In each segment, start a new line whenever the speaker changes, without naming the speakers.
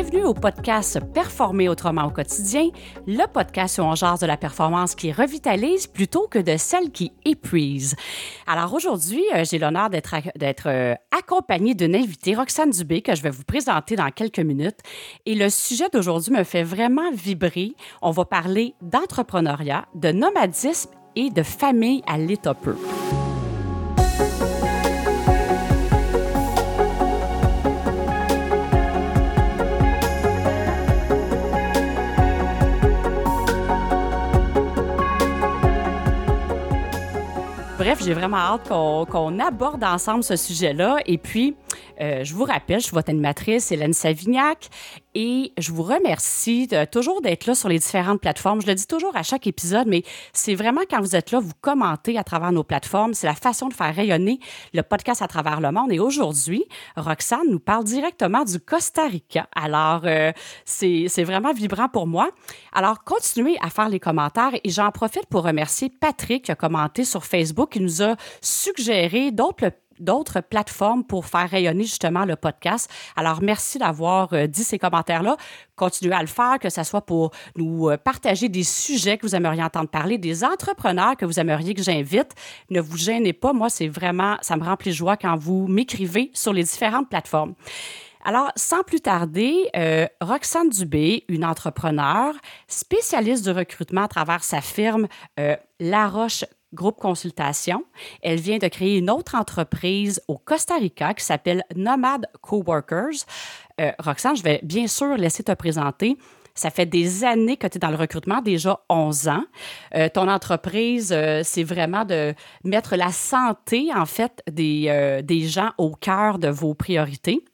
Bienvenue au podcast Performer autrement au quotidien, le podcast où on jase de la performance qui revitalise plutôt que de celle qui épuise. Alors aujourd'hui, euh, j'ai l'honneur d'être, euh, accompagnée d'une invitée, Roxane Dubé, que je vais vous présenter dans quelques minutes. Et le sujet d'aujourd'hui me fait vraiment vibrer. On va parler d'entrepreneuriat, de nomadisme et de famille à l'état peu. Bref, j'ai vraiment hâte qu'on aborde ensemble ce sujet-là. Et puis, euh, je vous rappelle, je suis votre animatrice, Hélène Savignac, et je vous remercie de, toujours d'être là sur les différentes plateformes. Je le dis toujours à chaque épisode, mais c'est vraiment quand vous êtes là, vous commentez à travers nos plateformes. C'est la façon de faire rayonner le podcast à travers le monde. Et aujourd'hui, Roxane nous parle directement du Costa Rica. Alors, euh, c'est vraiment vibrant pour moi. Alors, continuez à faire les commentaires et j'en profite pour remercier Patrick qui a commenté sur Facebook, qui nous a suggéré d'autres d'autres plateformes pour faire rayonner justement le podcast. Alors, merci d'avoir euh, dit ces commentaires-là. Continuez à le faire, que ce soit pour nous euh, partager des sujets que vous aimeriez entendre parler, des entrepreneurs que vous aimeriez que j'invite. Ne vous gênez pas. Moi, c'est vraiment, ça me remplit de joie quand vous m'écrivez sur les différentes plateformes. Alors, sans plus tarder, euh, Roxane Dubé, une entrepreneure spécialiste du recrutement à travers sa firme La Roche Groupe Consultation. Elle vient de créer une autre entreprise au Costa Rica qui s'appelle Nomad Coworkers. Euh, Roxane, je vais bien sûr laisser te présenter. Ça fait des années que tu es dans le recrutement, déjà 11 ans. Euh, ton entreprise, euh, c'est vraiment de mettre la santé, en fait, des, des gens au cœur de vos priorités.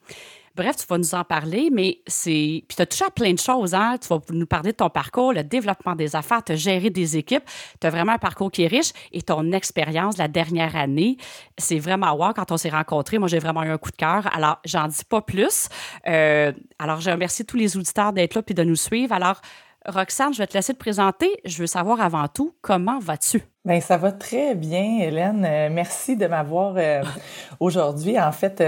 Bref, tu vas nous en parler, mais c'est. Puis tu as touché à plein de choses, hein? Tu vas nous parler de ton parcours, le développement des affaires, tu gérer des équipes. Tu as vraiment un parcours qui est riche et ton expérience la dernière année, c'est vraiment wow. Quand on s'est rencontrés, moi, j'ai vraiment eu un coup de cœur. Alors, j'en dis pas plus. Euh, alors, je remercie tous les auditeurs d'être là puis de nous suivre. Alors, Roxane, je vais te laisser te présenter. Je veux savoir avant tout, comment vas-tu?
Bien, ça va très bien, Hélène. Euh, merci de m'avoir euh, aujourd'hui. En fait,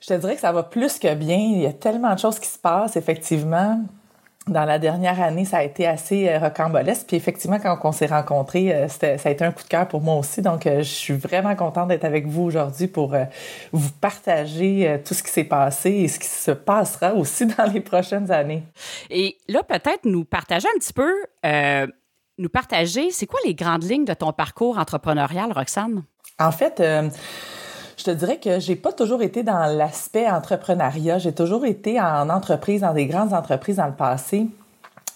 je te dirais que ça va plus que bien. Il y a tellement de choses qui se passent, effectivement. Dans la dernière année, ça a été assez euh, rocambolesque. Puis effectivement, quand on s'est rencontrés, euh, ça a été un coup de cœur pour moi aussi. Donc, euh, je suis vraiment contente d'être avec vous aujourd'hui pour vous partager tout ce qui s'est passé et ce qui se passera aussi dans les prochaines années.
Et là, peut-être nous partager un petit peu, nous partager, c'est quoi les grandes lignes de ton parcours entrepreneurial, Roxane?
En fait, je te dirais que j'ai pas toujours été dans l'aspect entrepreneuriat. J'ai toujours été en entreprise, dans des grandes entreprises dans le passé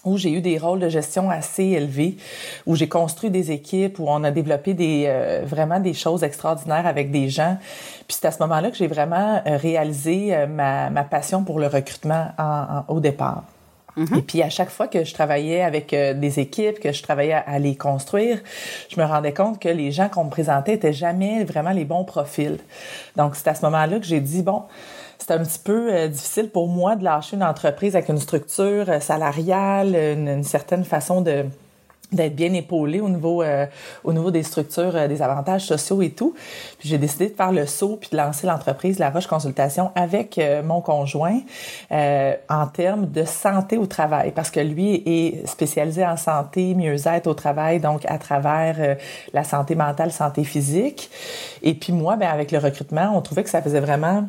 où j'ai eu des rôles de gestion assez élevés, où j'ai construit des équipes, où on a développé des euh, vraiment des choses extraordinaires avec des gens. Puis c'est à ce moment-là que j'ai vraiment euh, réalisé euh, ma, ma, passion pour le recrutement au départ. Et puis à chaque fois que je travaillais avec euh, des équipes, que je travaillais à, les construire, je me rendais compte que les gens qu'on me présentait étaient jamais vraiment les bons profils. Donc c'est à ce moment-là que j'ai dit bon, c'est un petit peu euh, difficile pour moi de lâcher une entreprise avec une structure euh, salariale, une certaine façon de d'être bien épaulé au niveau euh, au niveau des structures, euh, des avantages sociaux et tout. Puis j'ai décidé de faire le saut puis de lancer l'entreprise La Roche Consultation avec euh, mon conjoint en termes de santé au travail parce que lui est spécialisé en santé, mieux-être au travail donc à travers la santé mentale, santé physique. Et puis moi ben avec le recrutement, on trouvait que ça faisait vraiment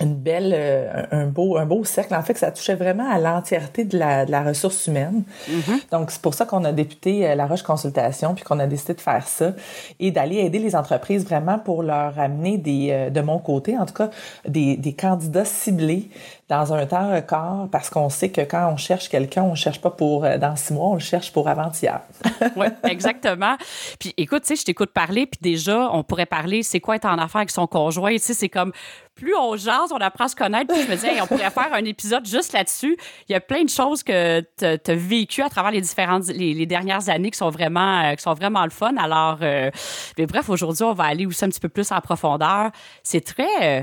une belle, euh, un beau, un beau cercle. En fait, que ça touchait vraiment à l'entièreté de la, de la ressource humaine. Mm-hmm. Donc, c'est pour ça qu'on a débuté euh, la Roche Consultation, puis qu'on a décidé de faire ça et d'aller aider les entreprises vraiment pour leur amener des, euh, de mon côté, en tout cas, des, des candidats ciblés dans un temps record parce qu'on sait que quand on cherche quelqu'un, on cherche pas pour dans six mois, on le cherche pour avant-hier.
oui, exactement. Puis écoute, tu sais, je t'écoute parler, puis déjà, on pourrait parler, c'est quoi être en affaire avec son conjoint, tu sais, c'est comme plus on jase, on apprend à se connaître. Puis je me disais, on pourrait faire un épisode juste là-dessus. Il y a plein de choses que tu as vécues à travers les différentes, les, dernières années qui sont vraiment, euh, qui sont vraiment le fun. Alors, euh, mais bref, aujourd'hui, on va aller aussi un petit peu plus en profondeur. C'est très, euh,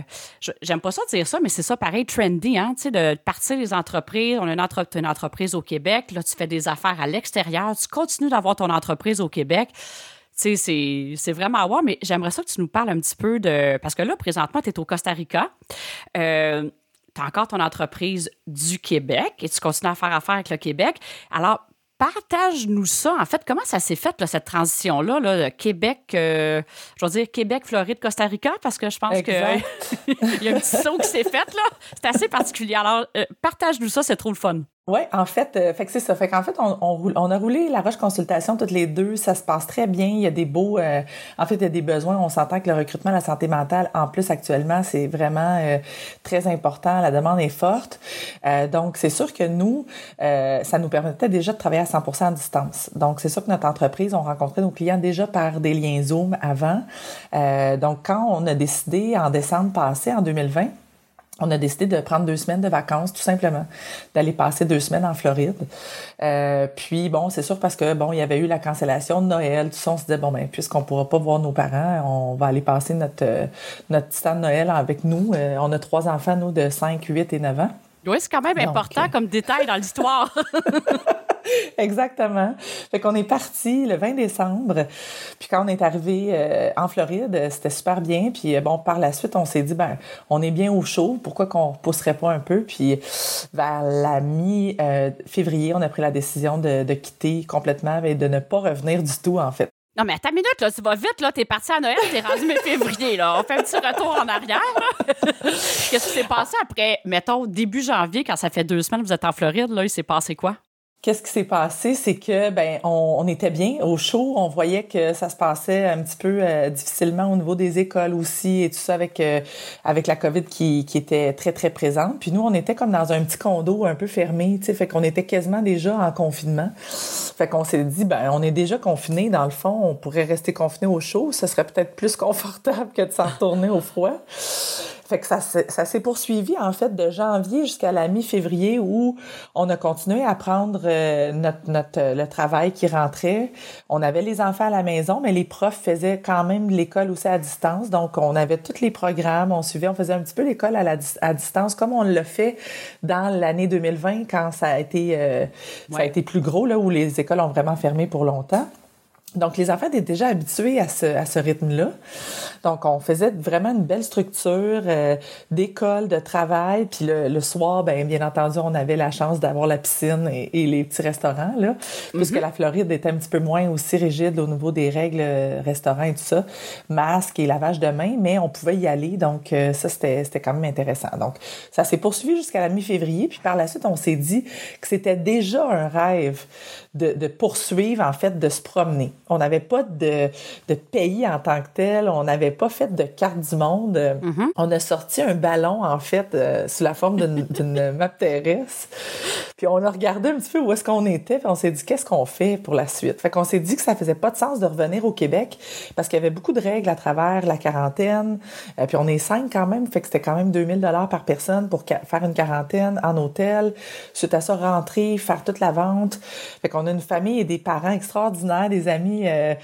j'aime pas ça dire ça, mais c'est ça pareil, trendy, hein, tu sais, de partir des entreprises. On a une, entreprise au Québec. Là, tu fais des affaires à l'extérieur. Tu continues d'avoir ton entreprise au Québec c'est vraiment wow, mais j'aimerais ça que tu nous parles un petit peu de. Parce que là, présentement, tu es au Costa Rica. Euh, tu as encore ton entreprise du Québec et tu continues à faire affaire avec le Québec. Alors, partage-nous ça. En fait, comment ça s'est fait, cette transition-là, là, Québec, euh, je veux dire Québec, Floride, Costa Rica, parce que je pense qu'il y a un petit saut qui s'est fait, là. C'est assez particulier. Alors, euh, partage-nous ça, c'est trop le fun.
Oui, en fait, euh, fait que c'est ça. Fait qu'en fait, on, on, a roulé la Roche Consultation toutes les deux. Ça se passe très bien. Il y a des beaux... Euh, en fait, il y a des besoins. On s'entend que le recrutement, la santé mentale, en plus, actuellement, c'est vraiment euh, très important. La demande est forte. donc, c'est sûr que nous, ça nous permettait déjà de travailler à 100% à distance. Donc, c'est sûr que notre entreprise, on rencontrait nos clients déjà par des liens Zoom avant. donc, quand on a décidé en décembre passé, en 2020, on a décidé de prendre deux semaines de vacances, tout simplement, d'aller passer deux semaines en Floride. Euh, puis bon, c'est sûr parce que bon, il y avait eu la cancellation de Noël, tout ça, on se disait bon ben puisqu'on pourra pas voir nos parents, on va aller passer notre euh, notre temps de Noël avec nous. Euh, on a trois enfants nous de 5, 8 et 9 ans.
Oui, c'est quand même important comme détail dans l'histoire.
Exactement. Fait qu'on est parti le 20 décembre. Puis quand on est arrivé euh, en Floride, c'était super bien. Puis euh, bon, par la suite, on s'est dit, ben, on est bien au chaud. Pourquoi qu'on pousserait pas un peu? Puis vers la mi-février, on a pris la décision de, de quitter complètement et de ne pas revenir du tout, en fait.
Non, mais à ta minute, là, tu vas vite, là. T'es parti à Noël, t'es rendu mi-février, là. On fait un petit retour en arrière, Qu'est-ce qui s'est passé après, mettons, début janvier, quand ça fait deux semaines que vous êtes en Floride, là? Il s'est passé quoi?
Qu'est-ce qui s'est passé, c'est que ben on, était bien au show, on voyait que ça se passait un petit peu euh, difficilement au niveau des écoles aussi et tout ça avec euh, avec la Covid qui, qui était très très présente. Puis nous on était comme dans un petit condo un peu fermé, tu sais, fait qu'on était quasiment déjà en confinement. Fait qu'on s'est dit ben on est déjà confiné dans le fond, on pourrait rester confiné au chaud, ce serait peut-être plus confortable que de s'en retourner au froid. Fait que ça, ça s'est poursuivi en fait de janvier jusqu'à la mi-février où on a continué à prendre euh, notre, notre euh, le travail qui rentrait. On avait les enfants à la maison, mais les profs faisaient quand même l'école aussi à distance. Donc on avait tous les programmes, on suivait, on faisait un petit peu l'école à, la, à distance comme on l'a fait dans l'année 2020 quand ça a été euh, ça a été plus gros là où les écoles ont vraiment fermé pour longtemps. Donc, les enfants étaient déjà habitués à ce, à ce rythme-là. Donc, on faisait vraiment une belle structure euh, d'école, de travail. Puis le, le, soir, ben bien entendu, on avait la chance d'avoir la piscine et, et, les petits restaurants, là. Puisque mhm. la Floride était un petit peu moins aussi rigide au niveau des règles euh, restaurants et tout ça. Masque et lavage de mains, mais on pouvait y aller. Donc, euh, ça, c'était, c'était quand même intéressant. Donc, ça s'est poursuivi jusqu'à la mi-février. Puis par la suite, on s'est dit que c'était déjà un rêve de, de poursuivre, en fait, de se promener. On n'avait pas de, de, pays en tant que tel. On n'avait pas fait de carte du monde. Mm-hmm. On a sorti un ballon, en fait, euh, sous la forme d'une map terrestre. Puis on a regardé un petit peu où est-ce qu'on était. Puis on s'est dit, qu'est-ce qu'on fait pour la suite? Fait qu'on s'est dit que ça faisait pas de sens de revenir au Québec parce qu'il y avait beaucoup de règles à travers la quarantaine. Euh, puis on est cinq quand même. Fait que c'était quand même 2000 dollars par personne pour faire une quarantaine en hôtel. Suite à ça, rentrer, faire toute la vente. Fait qu'on a une famille et des parents extraordinaires, des amis euh,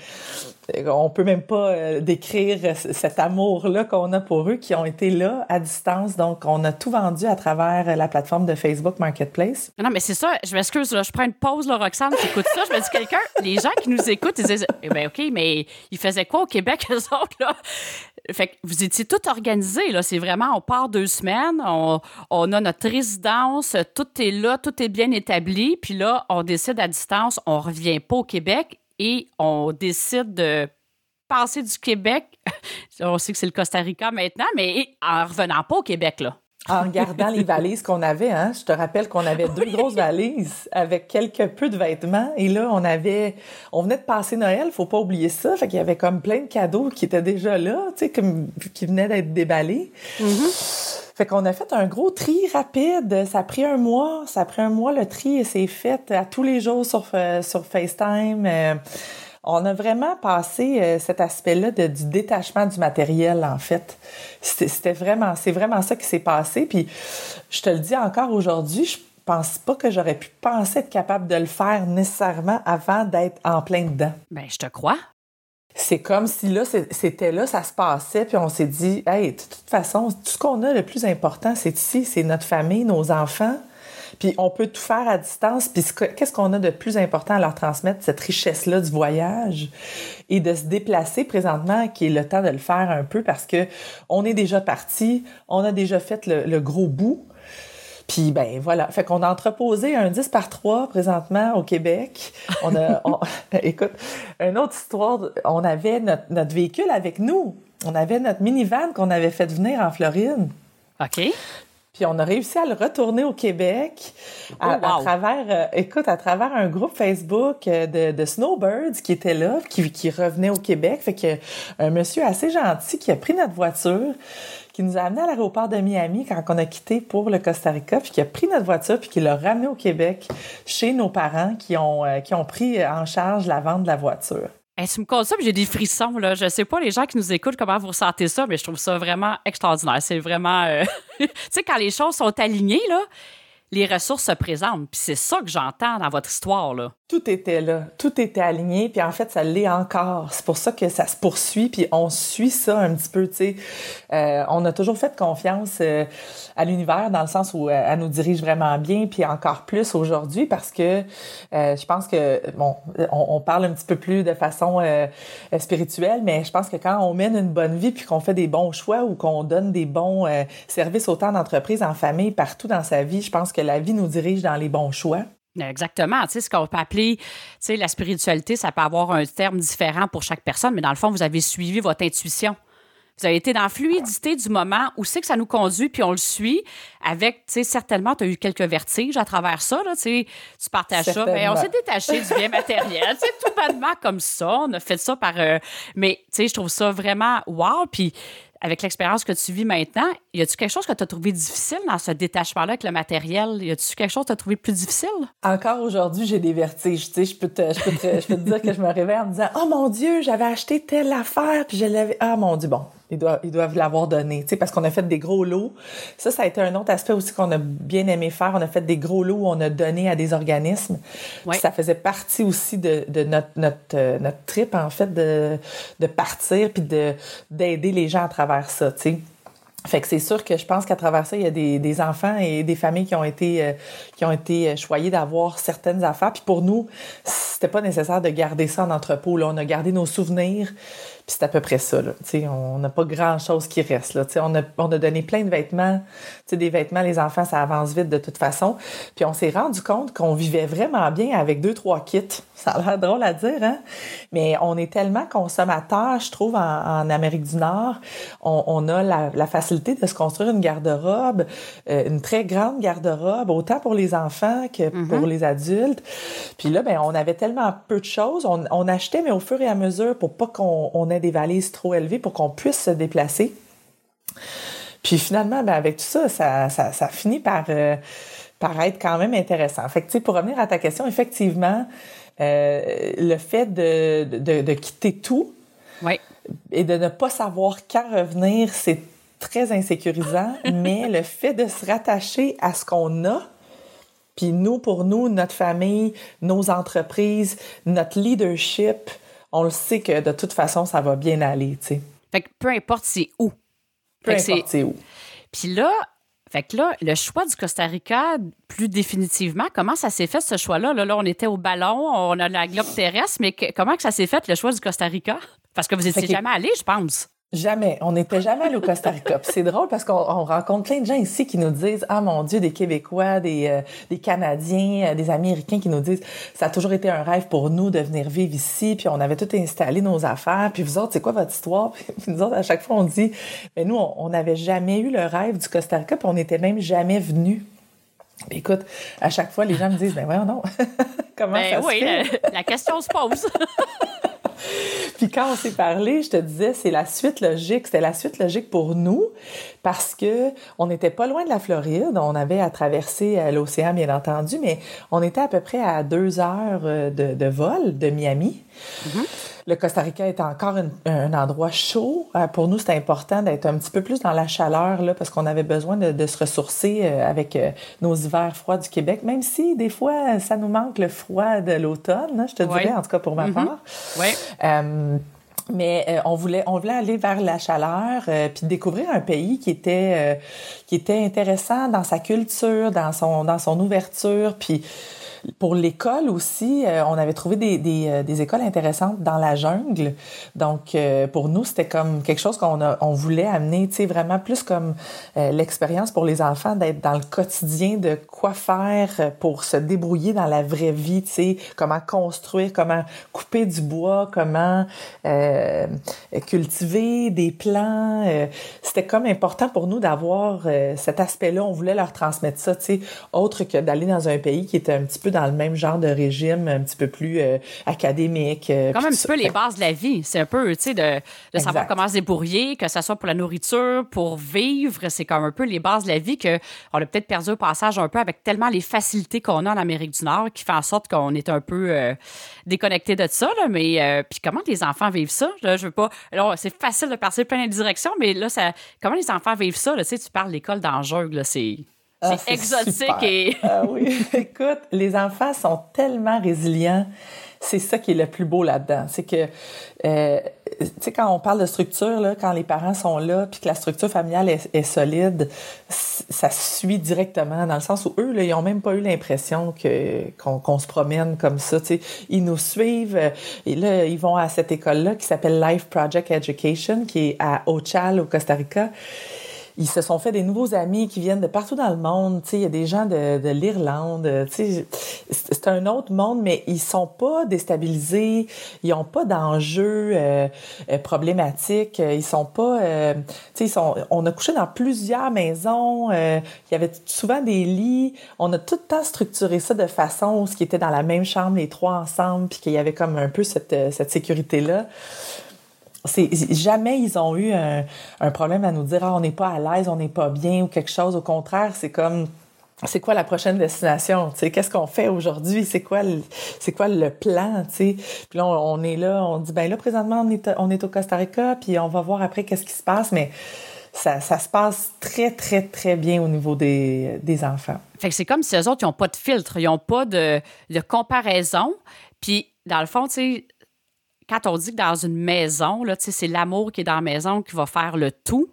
on peut même pas euh, décrire cet amour-là qu'on a pour eux, qui ont été là à distance. Donc, on a tout vendu à travers la plateforme de Facebook Marketplace.
Non, mais c'est ça. Je m'excuse, je prends une pause, là, Roxane, écoutes ça. Je me dis, quelqu'un, les gens qui nous écoutent, ils disent, eh ben, OK, mais ils faisaient quoi au Québec, eux autres, là? Fait que vous étiez tout organisé, là. C'est vraiment, on part deux semaines, on, on a notre résidence, tout est là, tout est bien établi. Puis là, on décide à distance, on revient pas au Québec et on décide de passer du Québec. on sait que c'est le Costa Rica maintenant, mais en revenant pas au Québec, là.
En gardant les valises qu'on avait, hein. Je te rappelle qu'on avait deux grosses valises avec quelques peu de vêtements. Et là, on avait, on venait de passer Noël, faut pas oublier ça. Fait qu'il y avait comme plein de cadeaux qui étaient déjà là, tu sais, comme, qui venaient d'être déballés. Mm-hmm. Fait qu'on a fait un gros tri rapide. Ça a pris un mois. Ça a pris un mois le tri et c'est fait à tous les jours sur, euh, sur FaceTime. Euh, on a vraiment passé euh, cet aspect-là du détachement du matériel, en fait. C'était vraiment, c'est vraiment ça qui s'est passé. Puis, je te le dis encore aujourd'hui, je pense pas que j'aurais pu penser être capable de le faire nécessairement avant d'être en plein dedans.
Ben, je te crois.
C'est comme si là, c'était là, ça se passait, puis on s'est dit, hey, de toute façon, tout ce qu'on a le plus important, c'est ici, c'est notre famille, nos enfants. Puis on peut tout faire à distance. Puis qu'est-ce qu'on a de plus important à leur transmettre, cette richesse-là du voyage et de se déplacer présentement, qui est le temps de le faire un peu parce que on est déjà parti, on a déjà fait le, gros bout. Puis ben voilà, fait qu'on a entreposé un 10 par 3 présentement au Québec. On a écoute, une autre histoire, on avait notre, notre véhicule avec nous. On avait notre minivan qu'on avait fait venir en Floride.
OK.
Puis on a réussi à le retourner au Québec à, oh, travers, euh, écoute, à travers un groupe Facebook euh, de, de snowbirds qui était là, qui, qui revenait au Québec. Fait que un monsieur assez gentil qui a pris notre voiture, qui nous a amené à l'aéroport de Miami quand on a quitté pour le Costa Rica, puis qui a pris notre voiture puis qui l'a ramené au Québec chez nos parents qui ont euh, qui ont pris en charge la vente de la voiture.
Hey, tu me comptes ça, j'ai des frissons. Là. Je sais pas, les gens qui nous écoutent, comment vous ressentez ça, mais je trouve ça vraiment extraordinaire. C'est vraiment. Euh, tu sais, quand les choses sont alignées, là, les ressources se présentent. Puis c'est ça que j'entends dans votre histoire, là.
Tout était là, tout était aligné, puis en fait, ça l'est encore. C'est pour ça que ça se poursuit, puis on suit ça un petit peu, tu sais. Euh, on a toujours fait confiance euh, à l'univers dans le sens où euh, elle nous dirige vraiment bien, puis encore plus aujourd'hui parce que je pense que, bon, on, parle un petit peu plus de façon spirituelle, mais je pense que quand on mène une bonne vie, puis qu'on fait des bons choix ou qu'on donne des bons services autant d'entreprises, en famille, partout dans sa vie, je pense que la vie nous dirige dans les bons choix.
Exactement. Tu sais, ce qu'on peut appeler, tu sais, la spiritualité, ça peut avoir un terme différent pour chaque personne, mais dans le fond, vous avez suivi votre intuition. Vous avez été dans la fluidité du moment où c'est que ça nous conduit, puis on le suit avec, tu sais, certainement, tu as eu quelques vertiges à travers ça, là, tu sais, tu partages ça, mais on s'est détaché du bien matériel, c'est tout bonnement comme ça, on a fait ça par... Euh, mais, tu sais, je trouve ça vraiment wow, puis avec l'expérience que tu vis maintenant, y a-tu quelque chose que tu as trouvé difficile dans ce détachement-là avec le matériel? Y a-tu quelque chose que tu as trouvé plus difficile?
Encore aujourd'hui, j'ai des vertiges. Tu sais, je peux te, je peux te, je peux te dire que je me réveille en me disant, oh mon Dieu, j'avais acheté telle affaire, puis je l'avais, ah mon Dieu, bon, ils doivent, ils doivent l'avoir donné, tu sais, parce qu'on a fait des gros lots. Ça, ça a été un autre aspect aussi qu'on a bien aimé faire. On a fait des gros lots où on a donné à des organismes. Ça faisait partie aussi de, de notre, notre, euh, notre trip, en fait, de, de partir puis de, d'aider les gens à travers ça, tu sais. Fait que c'est sûr que je pense qu'à travers ça, il y a des, des, enfants et des familles qui ont été euh, qui ont été choyés d'avoir certaines affaires. Puis pour nous, c'était pas nécessaire de garder ça en entrepôt. Là, on a gardé nos souvenirs. Puis c'est à peu près ça. Là. on n'a pas grand-chose qui reste. Là. on, a, on a donné plein de vêtements. sais, des vêtements, les enfants, ça avance vite de toute façon. Puis on s'est rendu compte qu'on vivait vraiment bien avec deux, trois kits. Ça a l'air drôle à dire, hein? Mais on est tellement consommateurs, je trouve, en, Amérique du Nord. On, on a la, la, facilité de se construire une garde-robe, euh, une très grande garde-robe, autant pour les enfants que mm-hmm. pour les adultes. Puis là, ben, on avait tellement peu de choses. On, on achetait, mais au fur et à mesure, pour pas qu'on on ait des valises trop élevées pour qu'on puisse se déplacer. Puis finalement, ben avec tout ça, ça, ça, finit par, euh, par être quand même intéressant. Fait que, pour revenir à ta question, effectivement, euh, le fait de, de, quitter tout et de ne pas savoir quand revenir, c'est très insécurisant, mais le fait de se rattacher à ce qu'on a, puis nous, pour nous, notre famille, nos entreprises, notre leadership, on le sait que de toute façon, ça va bien aller, tu sais.
Fait que peu importe c'est où.
Peu importe c'est où.
Puis là, fait que là, le choix du Costa Rica, plus définitivement, comment ça s'est fait ce choix-là? Là, là, on était au ballon, on a la globe terrestre, mais comment que ça s'est fait le choix du Costa Rica? Parce que vous n'étiez jamais allé, je pense.
Jamais. On n'était jamais allé au Costa Rica. c'est drôle parce qu'on rencontre plein de gens ici qui nous disent Ah mon Dieu, des Québécois, des, euh, des Canadiens, euh, des Américains qui nous disent Ça a toujours été un rêve pour nous de venir vivre ici, puis on avait tout installé nos affaires, puis vous autres, c'est quoi votre histoire? Puis nous autres, à chaque fois, on dit Mais nous, on n'avait jamais eu le rêve du Costa Rica, puis on n'était même jamais venus. Écoute, à chaque fois, les gens me disent Ben voyons non. Comment ben ça
oui, la question se pose.
Puis quand on s'est parlé, je te disais, c'est la suite logique. C'était la suite logique pour nous parce que on n'était pas loin de la Floride. On avait à traverser euh, l'océan, bien entendu, mais on était à peu près à deux heures euh, de, vol de Miami. Mm-hmm. Le Costa Rica est encore un endroit chaud. Euh, pour nous, c'était important d'être un petit peu plus dans la chaleur là, parce qu'on avait besoin de, se ressourcer avec nos hivers froids du Québec, même si des fois, ça nous manque le froid de l'automne, je te dirais, en tout cas pour ma mm-hmm. part.
Ouais.
mais euh, on voulait on voulait aller vers la chaleur euh, puis découvrir un pays qui était euh, qui était intéressant dans sa culture dans son dans son ouverture puis pour l'école aussi, euh, on avait trouvé euh, des, écoles intéressantes dans la jungle. Donc, euh, pour nous, c'était comme quelque chose qu'on on voulait amener, tu sais, vraiment plus comme l'expérience pour les enfants d'être dans le quotidien de quoi faire pour se débrouiller dans la vraie vie, tu sais, comment construire, comment couper du bois, comment cultiver des plants. c'était comme important pour nous d'avoir cet aspect-là. On voulait leur transmettre ça, tu sais, autre que d'aller dans un pays qui était un petit peu dans le même genre de régime, un petit peu plus euh, académique.
Euh, Comme un petit peu les bases de la vie. C'est un peu, tu sais, de, de savoir comment se débrouiller, que ce soit pour la nourriture, pour vivre. C'est comme un peu les bases de la vie que on a peut-être perdu au passage un peu avec tellement les facilités qu'on a en Amérique du Nord qui fait en sorte qu'on est un peu euh, déconnecté de ça. Là, mais puis comment les enfants vivent ça? Là, je veux pas. Alors, c'est facile de passer plein de directions, mais là, ça, comment les enfants vivent ça? Là, tu sais, tu parles de l'école d'Angers, là, c'est ah, c'est exotique et.
ah oui. Écoute, les enfants sont tellement résilients. C'est ça qui est le plus beau là-dedans. C'est que, euh, tu sais, quand on parle de structure, là, quand les parents sont là, puis que la structure familiale est, solide, ça suit directement, dans le sens où eux, là, ils ont même pas eu l'impression que qu'on se promène comme ça. Tu sais, ils nous suivent. Et là, ils vont à cette école-là qui s'appelle Life Project Education, qui est à Ochal, au Costa Rica ils se sont fait des nouveaux amis qui viennent de partout dans le monde. Tu sais, il y a des gens de, de l'Irlande. Tu sais, c'est un autre monde, mais ils sont pas déstabilisés. Ils ont pas d'enjeux euh, euh problématiques. Ils sont pas. Euh, tu sais, ils sont. On a couché dans plusieurs maisons. Euh, il y avait souvent des lits. On a tout le temps structuré ça de façon où ce qui était dans la même chambre les trois ensemble, puis qu'il y avait comme un peu cette, cette sécurité là jamais ils ont eu un, problème à nous dire ah, on n'est pas à l'aise, on n'est pas bien ou quelque chose. Au contraire, c'est comme c'est quoi la prochaine destination qu'est-ce qu'on fait aujourd'hui? C'est quoi le, c'est quoi le plan Puis là, on, est là, on dit ben là présentement on est on est au Costa Rica, puis on va voir après qu'est-ce qui se passe, mais ça, ça, se passe très, très, très bien au niveau des, des enfants.
Fait que c'est comme si eux autres, ils n'ont pas de filtre, ils n'ont pas de, de comparaison. Puis, dans le fond, tu sais, quand on dit que dans une maison, c'est l'amour qui est dans la maison qui va faire le tout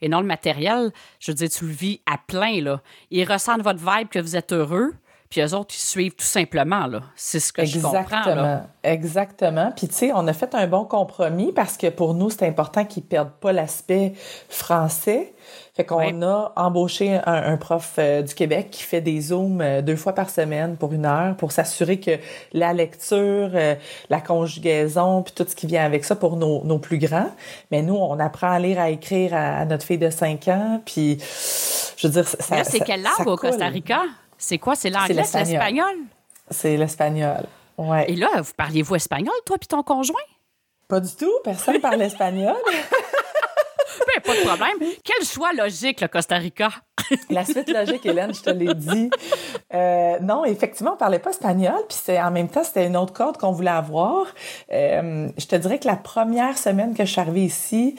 et non le matériel, je veux dire, tu le vis à plein. Là. Ils ressentent votre vibe que vous êtes heureux, puis eux autres, ils suivent tout simplement. Là. C'est ce que je comprends. Là.
Exactement. Puis, tu sais, on a fait un bon compromis parce que pour nous, c'est important qu'ils ne perdent pas l'aspect français. Fait qu'on a embauché un, prof euh, du Québec qui fait des zooms euh, deux fois par semaine pour une heure pour s'assurer que la lecture, euh, la conjugaison, puis tout ce qui vient avec ça pour nos, nos plus grands. Mais nous, on apprend à lire, à écrire à, notre fille de 5 ans. Puis, je veux dire, ça.
c'est quelle langue au Costa Rica? C'est quoi? C'est l'anglais, c'est l'espagnol?
C'est l'espagnol. Ouais.
Et là, vous parliez-vous espagnol, toi puis ton conjoint?
Pas du tout. Personne parle espagnol.
ben, pas de problème. Quel choix logique, le Costa Rica?
La suite logique, Hélène, je te l'ai dit. Euh, non, effectivement, on parlait pas espagnol, puis c'est en même temps, c'était une autre corde qu'on voulait avoir. Euh, je te dirais que la première semaine que je suis arrivée ici,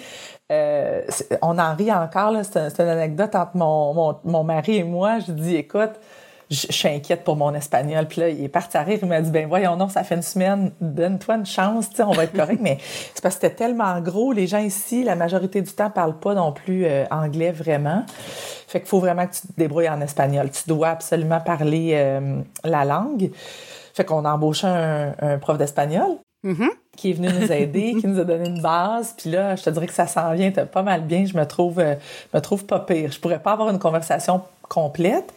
euh, on en rit encore, c'est une anecdote entre mon, mon, mon mari et moi. Je dis, écoute, je, suis inquiète pour mon espagnol. Puis là, il est parti à rire, il m'a dit, ben voyons non, ça fait une semaine, donne-toi une chance, tu sais, on va être correct. Mais c'est parce que c'était tellement gros, les gens ici, la majorité du temps, parlent pas non plus euh, anglais vraiment. Fait qu'il faut vraiment que tu te débrouilles en espagnol. Tu dois absolument parler euh, la langue. Fait qu'on a embauché un, un prof d'espagnol. Mm-hmm. qui est venu nous aider, qui nous a donné une base. Puis là, je te dirais que ça s'en vient pas mal bien. Je me trouve, euh, me trouve pas pire. Je pourrais pas avoir une conversation complète,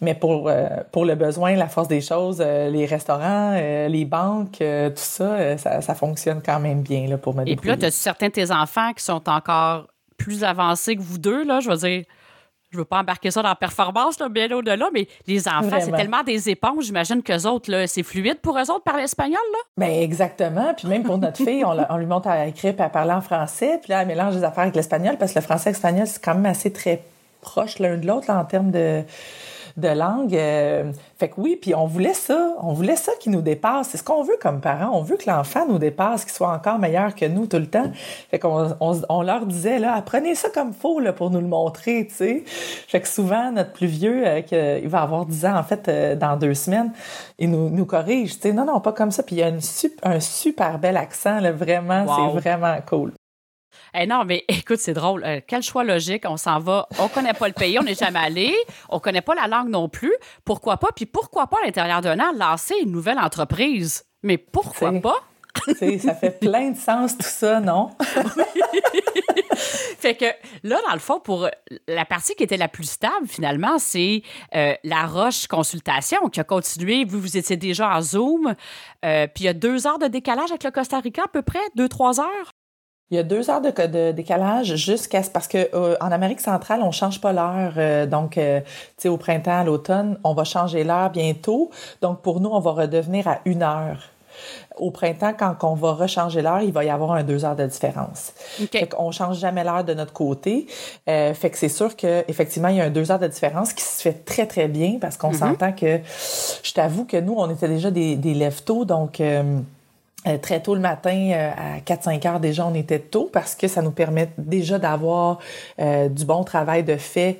mais pour, euh, pour le besoin, la force des choses, euh, les restaurants, les banques, tout ça, ça, ça, fonctionne quand même bien là, pour me
Et puis là, tu as certains de tes enfants qui sont encore plus avancés que vous deux, là, je veux dire je veux pas embarquer ça dans la performance, là, bien au-delà, mais les enfants, c'est tellement des éponges, j'imagine qu'eux autres, c'est fluide pour eux autres parler espagnol, là?
Bien, exactement. Puis même pour notre fille, on, lui montre à écrire et à parler en français, puis là, elle mélange des affaires avec l'espagnol, parce que le français et l'espagnol, c'est quand même assez très proche l'un de l'autre, en termes de de langue. Euh, fait que oui, puis on voulait ça, on voulait ça qui nous dépasse. C'est ce qu'on veut comme parents. On veut que l'enfant nous dépasse, qu'il soit encore meilleur que nous tout le temps. Fait qu'on on, leur disait là, apprenez ça comme faux là pour nous le montrer, tu sais. Fait que souvent notre plus vieux, euh, il va avoir 10 ans en fait euh, dans deux semaines, il nous, nous corrige, tu sais. Non non, pas comme ça. Puis il y a une, un super bel accent là, vraiment, c'est vraiment cool.
Eh non, mais écoute, c'est drôle. Euh, quel choix logique. On s'en va. On connaît pas le pays, on n'est jamais allé. On connaît pas la langue non plus. Pourquoi pas? Puis pourquoi pas, à l'intérieur d'un an, lancer une nouvelle entreprise? Mais pourquoi pas?
ça fait plein de sens tout ça, non?
fait que là, dans le fond, pour la partie qui était la plus stable, finalement, c'est euh, la Roche Consultation qui a continué. Vous, vous étiez déjà en Zoom. Euh, puis il y a deux heures de décalage avec le Costa Rica, à peu près, deux, trois heures?
Il y a deux heures de, de décalage jusqu'à parce que euh, en Amérique centrale on change pas l'heure euh, donc euh, tu sais au printemps à l'automne on va changer l'heure bientôt donc pour nous on va redevenir à une heure au printemps, quand on va rechanger l'heure, il va y avoir un deux heures de différence. Okay. Fait qu'on change jamais l'heure de notre côté. Euh, fait que c'est sûr que effectivement il y a un deux heures de différence qui se fait très très bien parce qu'on mm-hmm. s'entend que je t'avoue que nous on était déjà des, des lève tôt donc euh, très tôt le matin, euh, à 4-5 heures déjà, on était tôt parce que ça nous permet déjà d'avoir euh, du bon travail de fait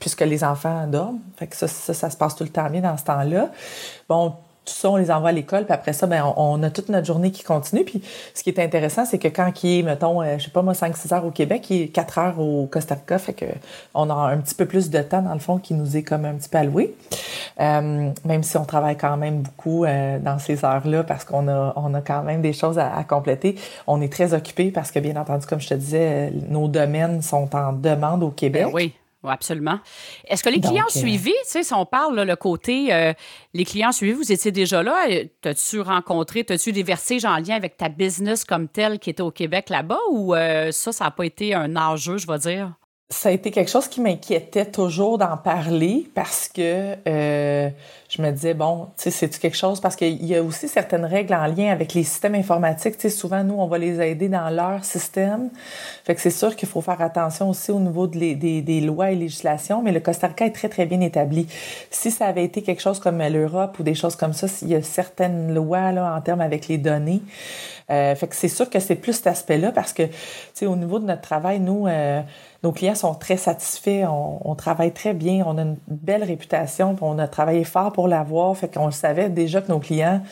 puisque les enfants dorment. Fait que ça, ça, ça, se passe tout le temps bien dans ce temps-là. Bon, tout ça, on les envoie à l'école, puis après ça, ben, on, a toute notre journée qui continue. Puis ce qui est intéressant, c'est que quand il est, mettons, euh, je sais pas moi, 5-6 heures au Québec, il est 4 heures au Costa Rica, fait que on a un petit peu plus de temps, dans le fond, qui nous est comme un petit peu alloué. Euh, même si on travaille quand même beaucoup euh, dans ces heures-là, parce qu'on a, on a quand même des choses à, compléter. On est très occupé parce que, bien entendu, comme je te disais, nos domaines sont en demande au Québec.
Ben oui. Oui, absolument. Est-ce que les clients euh, suivis, tu sais, si on parle le côté, euh, les clients suivis, vous étiez déjà là, euh, t'as-tu rencontré, t'as-tu des vertiges en lien avec ta business comme telle qui était au Québec là-bas ou ça, ça n'a pas été un enjeu, je vais dire?
Ça a été quelque chose qui m'inquiétait toujours d'en parler parce que je me disais, bon, tu sais, c'est-tu quelque chose? Parce qu'il y a aussi certaines règles en lien avec les systèmes informatiques. Tu sais, souvent, nous, on va les aider dans leur système. Fait que c'est sûr qu'il faut faire attention aussi au niveau des, des, lois et législations, mais le Costa Rica est très, très bien établi. Si ça avait été quelque chose comme l'Europe ou des choses comme ça, il y a certaines lois, là, en termes avec les données. Euh, fait que c'est sûr que c'est plus cet aspect-là parce que, tu sais, au niveau de notre travail, nous, euh, nos clients sont très satisfaits. On, on, travaille très bien. On a une belle réputation. On a travaillé fort pour l'avoir. Fait qu'on savait déjà que nos clients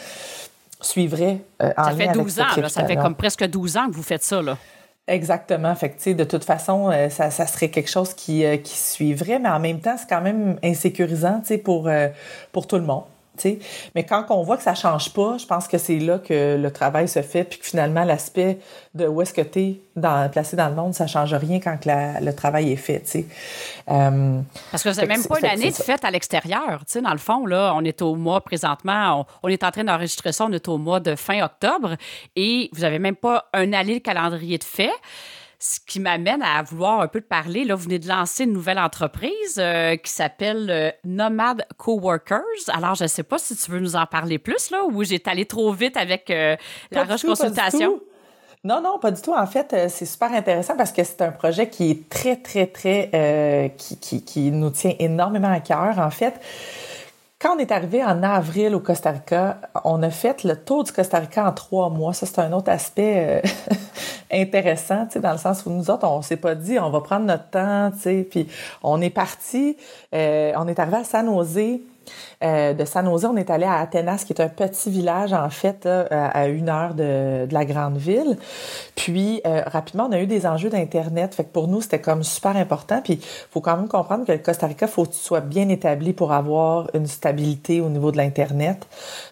suivraient
euh, en ça fait 12 ans, ça fait comme presque 12 ans que vous faites ça. Là.
Exactement. Fait que, de toute façon, euh, ça, ça, serait quelque chose qui, euh, qui suivrait, mais en même temps, c'est quand même insécurisant pour, pour tout le monde. Mais quand on voit que ça change pas, je pense que c'est là que le travail se fait, puis que finalement, l'aspect de où est-ce que tu es dans, placé dans le monde, ça change rien quand le travail est fait.
Euh, Parce que c'est même pas une année de fête à l'extérieur. Dans le fond, là, on est au mois présentement, on, est en train d'enregistrer ça, on est au mois de fin octobre, et vous avez même pas un année de calendrier de fait ce qui m'amène à vouloir un peu te parler. Là, vous venez de lancer une nouvelle entreprise euh, qui s'appelle euh, Nomad Coworkers. Alors, je ne sais pas si tu veux nous en parler plus, là, ou j'ai allé trop vite avec euh, la Roche Consultation.
Non, non, pas du tout. En fait, c'est super intéressant parce que c'est un projet qui est très, très, très, qui, qui, qui, nous tient énormément à cœur. En fait, quand on est arrivé en avril au Costa Rica, on a fait le tour du Costa Rica en trois mois. Ça, c'est un autre aspect euh, intéressant, tu sais, dans le sens où nous autres, on s'est pas dit, on va prendre notre temps, tu sais, puis on est parti, euh, on est arrivé à San Jose euh, de San Jose, on est allé à Atenas, qui est un petit village, en fait, à une heure de, la grande ville. Puis, euh, rapidement, on a eu des enjeux d'Internet. Fait que pour nous, c'était comme super important. Puis, il faut quand même comprendre que le Costa Rica, faut que tu sois bien établi pour avoir une stabilité au niveau de l'Internet.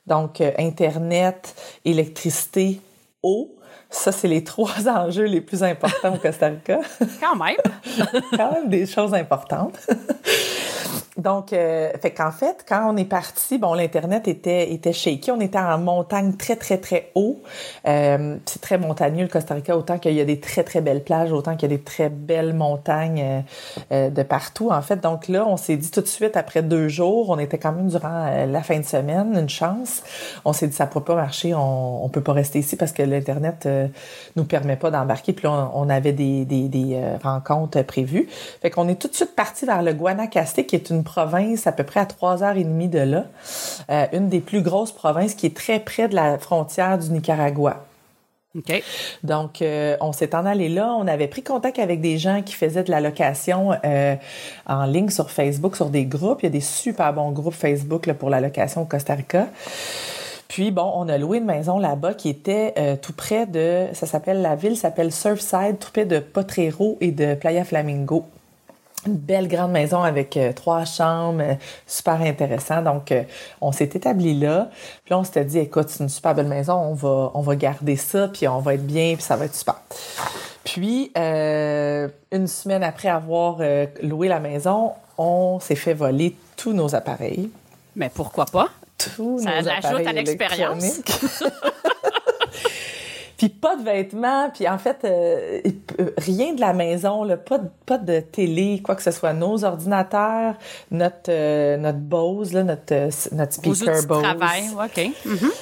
Donc, euh, Internet, électricité, eau. Ça, c'est les trois enjeux les plus importants au Costa Rica.
Quand même.
quand même des choses importantes. Donc, euh, fait qu'en fait, quand on est parti, bon, l'internet était était shaky. On était en montagne très très très haut. Euh, c'est très montagneux le Costa Rica, autant qu'il y a des très très belles plages, autant qu'il y a des très belles montagnes euh, euh, de partout. En fait, donc là, on s'est dit tout de suite après deux jours, on était quand même durant euh, la fin de semaine, une chance. On s'est dit ça pourrait pas marcher, on on peut pas rester ici parce que l'internet nous permet pas d'embarquer. Puis là, on, avait des des, des rencontres prévues. Fait qu'on est tout de suite parti vers le Guanacaste, qui est une province à peu près à trois heures et demie de là, euh, une des plus grosses provinces qui est très près de la frontière du Nicaragua.
OK.
Donc, euh, on s'est en allé là. On avait pris contact avec des gens qui faisaient de la location euh, en ligne sur Facebook, sur des groupes. Il y a des super bons groupes Facebook là, pour la location au Costa Rica. Puis, bon, on a loué une maison là-bas qui était euh, tout près de... Ça s'appelle... La ville s'appelle Surfside, tout près de Potrero et de Playa Flamingo une belle grande maison avec euh, trois chambres, euh, super intéressant. Donc, euh, on s'est établi là. Puis là, on s'était dit, écoute, c'est une super belle maison, on va, on va garder ça, puis on va être bien, puis ça va être super. Puis, une semaine après avoir loué la maison, on s'est fait voler tous nos appareils.
Mais pourquoi pas?
Tous ça nos ajoute
à l'expérience.
puis pas de vêtements, puis en fait, euh, rien de la maison, là, pas, de, pas de télé, quoi que ce soit. Nos ordinateurs, notre, euh, notre Bose, là, notre, euh, notre speaker Bose.
travail, OK. Mm-hmm.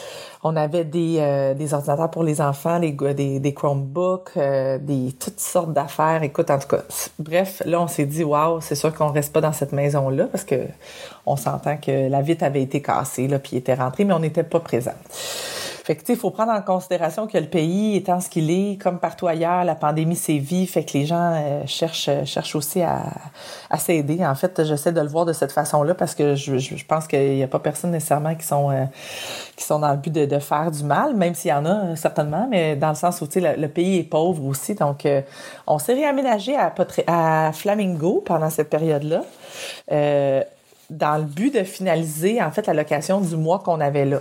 On avait des, des ordinateurs pour les enfants, des, des, des Chromebooks, des toutes sortes d'affaires. Écoute, en tout cas, bref, là, on s'est dit, waouh, c'est sûr qu'on reste pas dans cette maison-là parce que on s'entend que la vitre avait été cassée, là, puis était rentrée, mais on n'était pas présent. Fait que, il faut prendre en considération que le pays étant ce qu'il est, comme partout ailleurs, la pandémie sévit, fait que les gens euh, cherchent, euh, cherchent aussi à, s'aider. En fait, j'essaie de le voir de cette façon-là parce que je, pense qu'il n'y a pas personne nécessairement qui sont, euh, qui sont dans le but de, de, faire du mal, même s'il y en a certainement, mais dans le sens où, tu sais, le, pays est pauvre aussi. Donc, on s'est réaménagé à, à Flamingo pendant cette période-là. dans le but de finaliser en fait la location du mois qu'on avait là.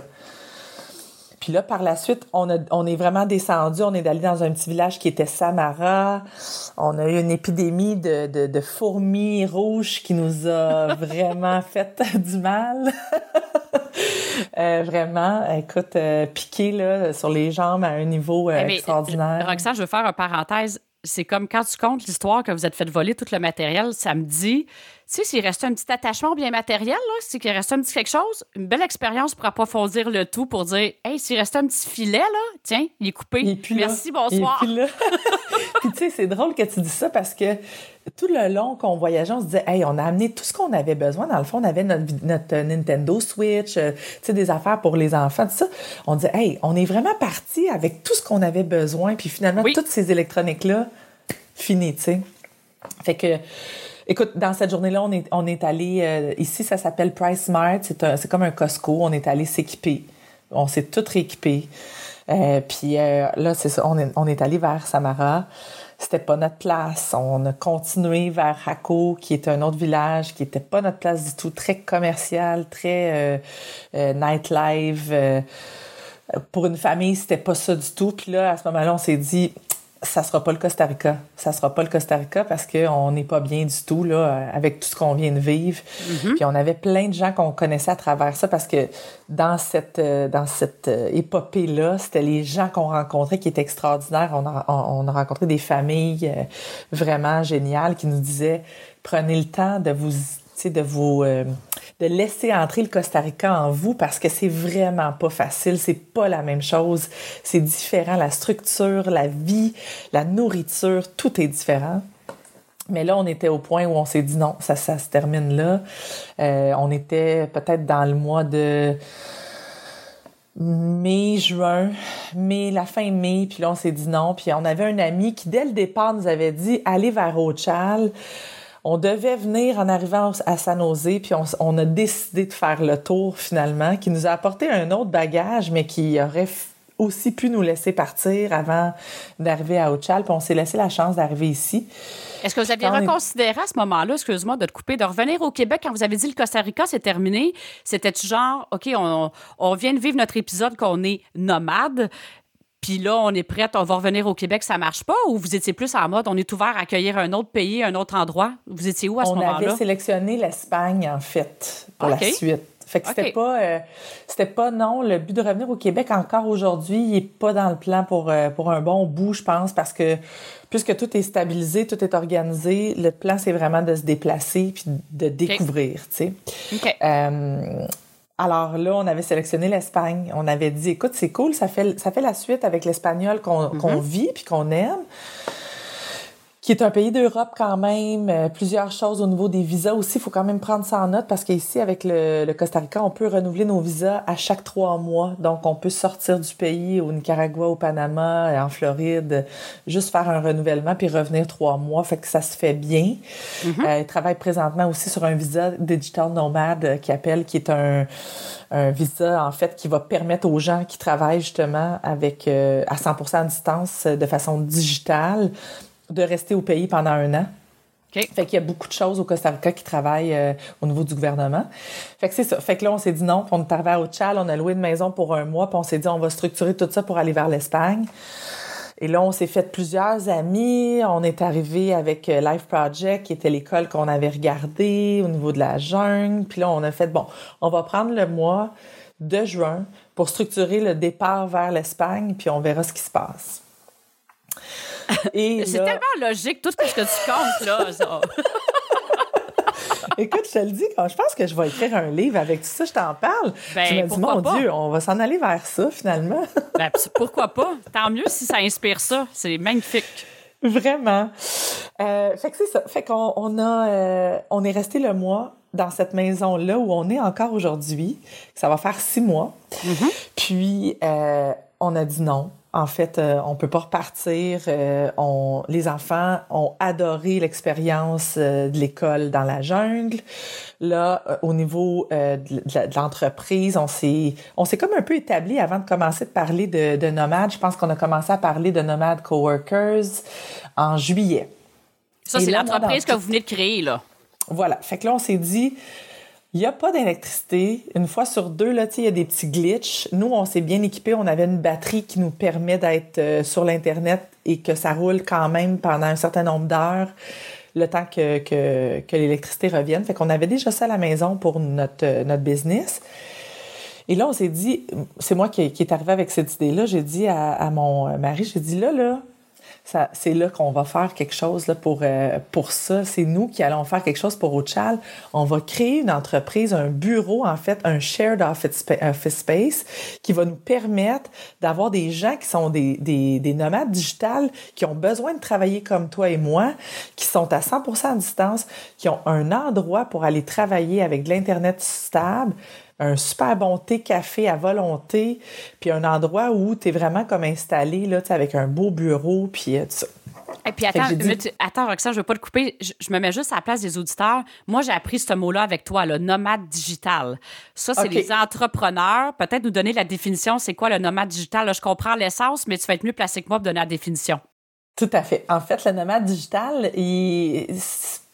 Puis là, par la suite, on, a, on est vraiment descendu. On est allé dans un petit village qui était Samara. On a eu une épidémie de, de, de fourmis rouges qui nous a vraiment fait du mal. euh, vraiment, écoute, euh, piqué là, sur les jambes à un niveau euh, extraordinaire.
Roxane, je veux faire une parenthèse. C'est comme quand tu comptes l'histoire que vous êtes fait voler tout le matériel samedi sais, s'il restait un petit attachement bien matériel, là, c'est qu'il restait un petit quelque chose, une belle expérience pour approfondir le tout, pour dire, hey, s'il restait un petit filet, là, tiens, il est coupé. Merci, bonsoir.
puis, puis tu sais, c'est drôle que tu dis ça parce que tout le long qu'on voyageait, on se disait, hey, on a amené tout ce qu'on avait besoin. Dans le fond, on avait notre, notre Nintendo Switch, euh, tu sais, des affaires pour les enfants, tout ça. On disait, hey, on est vraiment parti avec tout ce qu'on avait besoin. Puis finalement, toutes ces électroniques-là, finies, tu sais. Fait que, Écoute, dans cette journée-là, on est, on est allé, euh, ici, ça s'appelle Price Smart, c'est comme un Costco, on est allé s'équiper. On s'est tout rééquipé. Euh, puis euh, là, c'est ça, on est, on est allé vers Samara. C'était pas notre place. On a continué vers Hako, qui est un autre village, qui était pas notre place du tout, très commercial, très nightlife. pour une famille, c'était pas ça du tout. Puis là, à ce moment-là, on s'est dit, ça sera pas le Costa Rica. Ça sera pas le Costa Rica parce qu'on n'est pas bien du tout là avec tout ce qu'on vient de vivre. Mm-hmm. Puis on avait plein de gens qu'on connaissait à travers ça parce que dans cette euh, dans cette euh, épopée là, c'était les gens qu'on rencontrait qui étaient extraordinaires. On a, on a rencontré des familles euh, vraiment géniales qui nous disaient prenez le temps de vous de vous de laisser entrer le Costa Rica en vous parce que c'est vraiment pas facile, c'est pas la même chose, c'est différent, la structure, la vie, la nourriture, tout est différent. Mais là, on était au point où on s'est dit non, ça, ça se termine là. Euh, on était peut-être dans le mois de mai, juin, mai, la fin mai, puis là, on s'est dit non. Puis on avait un ami qui, dès le départ, nous avait dit allez vers Ochal on devait venir en arrivant à San Jose, puis on, a décidé de faire le tour finalement, qui nous a apporté un autre bagage, mais qui aurait aussi pu nous laisser partir avant d'arriver à Ochal, puis on s'est laissé la chance d'arriver ici.
Est-ce que vous aviez reconsidéré à ce moment-là, excuse-moi de te couper, de revenir au Québec quand vous avez dit le Costa Rica, c'est terminé? C'était-tu genre, OK, on, on vient de vivre notre épisode qu'on est nomade, puis là, on est prête, on va revenir au Québec, ça marche pas? Ou vous étiez plus en mode, on est ouvert à accueillir un autre pays, un autre endroit? Vous étiez où à ce moment-là?
On avait sélectionné l'Espagne, en fait, pour la suite. Fait que c'était pas, euh, c'était pas non. Le but de revenir au Québec encore aujourd'hui, il est pas dans le plan pour euh, pour un bon bout, je pense, parce que puisque tout est stabilisé, tout est organisé, le plan c'est vraiment de se déplacer puis de découvrir, tu sais. Euh, alors là, on avait sélectionné l'Espagne. On avait dit, écoute, c'est cool, ça fait, ça fait la suite avec l'espagnol qu'on mm-hmm. vit puis qu'on aime qui est un pays d'Europe quand même. Euh, plusieurs choses au niveau des visas aussi, il faut quand même prendre ça en note parce qu'ici, avec le, le, Costa Rica, on peut renouveler nos visas à chaque trois mois. Donc, on peut sortir du pays au Nicaragua, au Panama, en Floride, juste faire un renouvellement puis revenir trois mois. Fait que ça se fait bien. Mm-hmm. euh, il travaille présentement aussi sur un visa Digital Nomad euh, qui appelle, qui est un, un visa, en fait, qui va permettre aux gens qui travaillent justement avec euh, à 100% à distance de façon digitale de rester au pays pendant un an.
Okay.
Fait qu'il y a beaucoup de choses au Costa Rica qui travaillent euh, au niveau du gouvernement. Fait que c'est ça. Fait que là, on s'est dit non, puis on est arrivé à Ochal, on a loué une maison pour un mois, puis on s'est dit on va structurer tout ça pour aller vers l'Espagne. Et là, on s'est fait plusieurs amis. On est arrivé avec euh, Life Project, qui était l'école qu'on avait regardée au niveau de la jungle. Puis là, on a fait, bon, on va prendre le mois de juin pour structurer le départ vers l'Espagne, puis on verra ce qui se passe.
Et c'est tellement logique, tout ce que tu comptes, là. Ça.
Écoute, je te le dis, je pense que je vais écrire un livre avec tout ça, je t'en parle.
Ben,
je me dis, mon
pas?
Dieu, on va s'en aller vers ça, finalement.
ben, pourquoi pas? Tant mieux si ça inspire ça. C'est magnifique.
Vraiment. Euh, fait que c'est ça. Fait qu'on on a, euh, on est resté le mois dans cette maison-là où on est encore aujourd'hui. Ça va faire six mois.
Mm -hmm.
Puis, euh, on a dit non. En fait, euh, on peut pas repartir. Euh, on, les enfants ont adoré l'expérience euh, de l'école dans la jungle. Là, au niveau de l'entreprise, on s'est, on s'est comme un peu établi avant de commencer de parler de, de nomades. Je pense qu'on a commencé à parler de nomades coworkers en juillet.
Ça, c'est l'entreprise que vous venez de créer, là.
Voilà. Fait que là, on s'est dit, il n'y a pas d'électricité. Une fois sur deux, là, il y a des petits glitches. Nous, on s'est bien équipés. On avait une batterie qui nous permet d'être euh, sur l'Internet et que ça roule quand même pendant un certain nombre d'heures le temps que, que, que l'électricité revienne. Fait qu'on avait déjà ça à la maison pour notre, notre business. Et là, on s'est dit, c'est moi qui, est arrivé avec cette idée-là, j'ai dit à mon mari, j'ai dit là, là, c'est là qu'on va faire quelque chose là, pour, euh, pour ça. C'est nous qui allons faire quelque chose pour Ochal. On va créer une entreprise, un bureau, en fait, un shared office, space qui va nous permettre d'avoir des gens qui sont des, des, des nomades digitales, qui ont besoin de travailler comme toi et moi, qui sont à 100% à distance, qui ont un endroit pour aller travailler avec de l'Internet stable, un super bon thé café à volonté, puis un endroit où tu es vraiment comme installé là, avec un beau bureau, puis euh, tout ça.
Et puis attends, dit... attends Roxane, je veux pas te couper. Je, je, me mets juste à la place des auditeurs. Moi, j'ai appris ce mot-là avec toi, le nomade digital. Ça, c'est okay. les entrepreneurs. Peut-être nous donner la définition. C'est quoi le nomade digital? Là, je comprends l'essence, mais tu vas être mieux placé que moi pour donner la définition.
Tout à fait. En fait, le nomade digital, il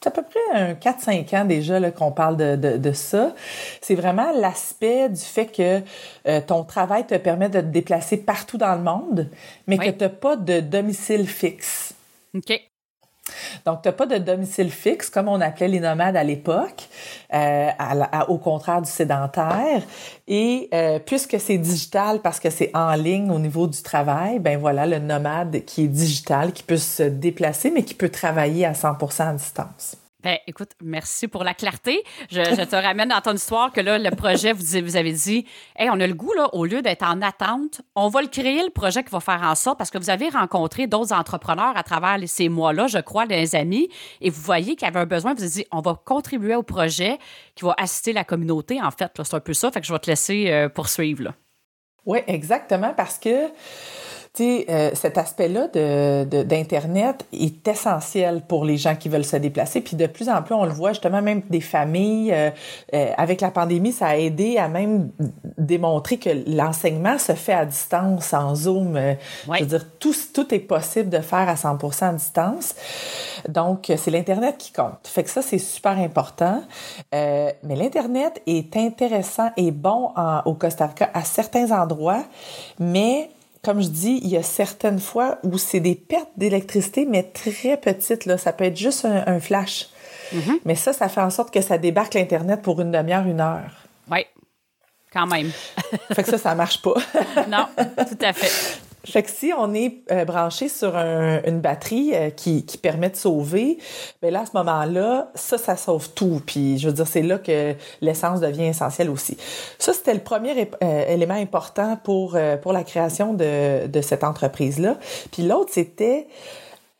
à peu près un 4-5 ans déjà qu'on parle de, de, de ça. C'est vraiment l'aspect du fait que euh, ton travail te permet de te déplacer partout dans le monde, mais oui. que tu n'as pas de domicile fixe.
OK.
Donc, tu n'as pas de domicile fixe, comme on appelait les nomades à l'époque, euh, au contraire du sédentaire. Et euh, puisque c'est digital, parce que c'est en ligne au niveau du travail, ben voilà, le nomade qui est digital, qui peut se déplacer, mais qui peut travailler à 100% à distance.
Ben, écoute, merci pour la clarté. Je, te ramène dans ton histoire que là, le projet, vous, avez dit, hey, on a le goût, là, au lieu d'être en attente, on va le créer, le projet qui va faire en sorte, parce que vous avez rencontré d'autres entrepreneurs à travers ces mois-là, je crois, les amis, et vous voyez qu'il y avait un besoin, vous avez dit, on va contribuer au projet qui va assister la communauté, en fait. C'est un peu ça, fait que je vais te laisser euh, poursuivre, là.
Oui, exactement, parce que tu sais, euh, cet aspect-là de, de, d'Internet est essentiel pour les gens qui veulent se déplacer. Puis de plus en plus, on le voit justement, même des familles, euh, euh, avec la pandémie, ça a aidé à même démontrer que l'enseignement se fait à distance, en Zoom.
Ouais.
Je veux dire, tout, tout est possible de faire à 100 à distance. Donc, c'est l'Internet qui compte. Fait que ça, c'est super important. mais l'Internet est intéressant et bon en, au Costa Rica à certains endroits, mais comme je dis, il y a certaines fois où c'est des pertes d'électricité, mais très petites. Là. Ça peut être juste un, un flash.
Mm -hmm.
Mais ça, ça fait en sorte que ça débarque l'Internet pour une demi-heure, une heure.
Oui, quand même.
fait que ça, ça marche pas.
non, tout à fait.
Fait que si on est euh, branché sur un, une batterie euh, qui, permet de sauver, bien là, à ce moment-là, ça, ça sauve tout. Puis, je veux dire, c'est là que l'essence devient essentielle aussi. Ça, c'était le premier euh, élément important pour, pour la création de, de cette entreprise-là. Puis l'autre, c'était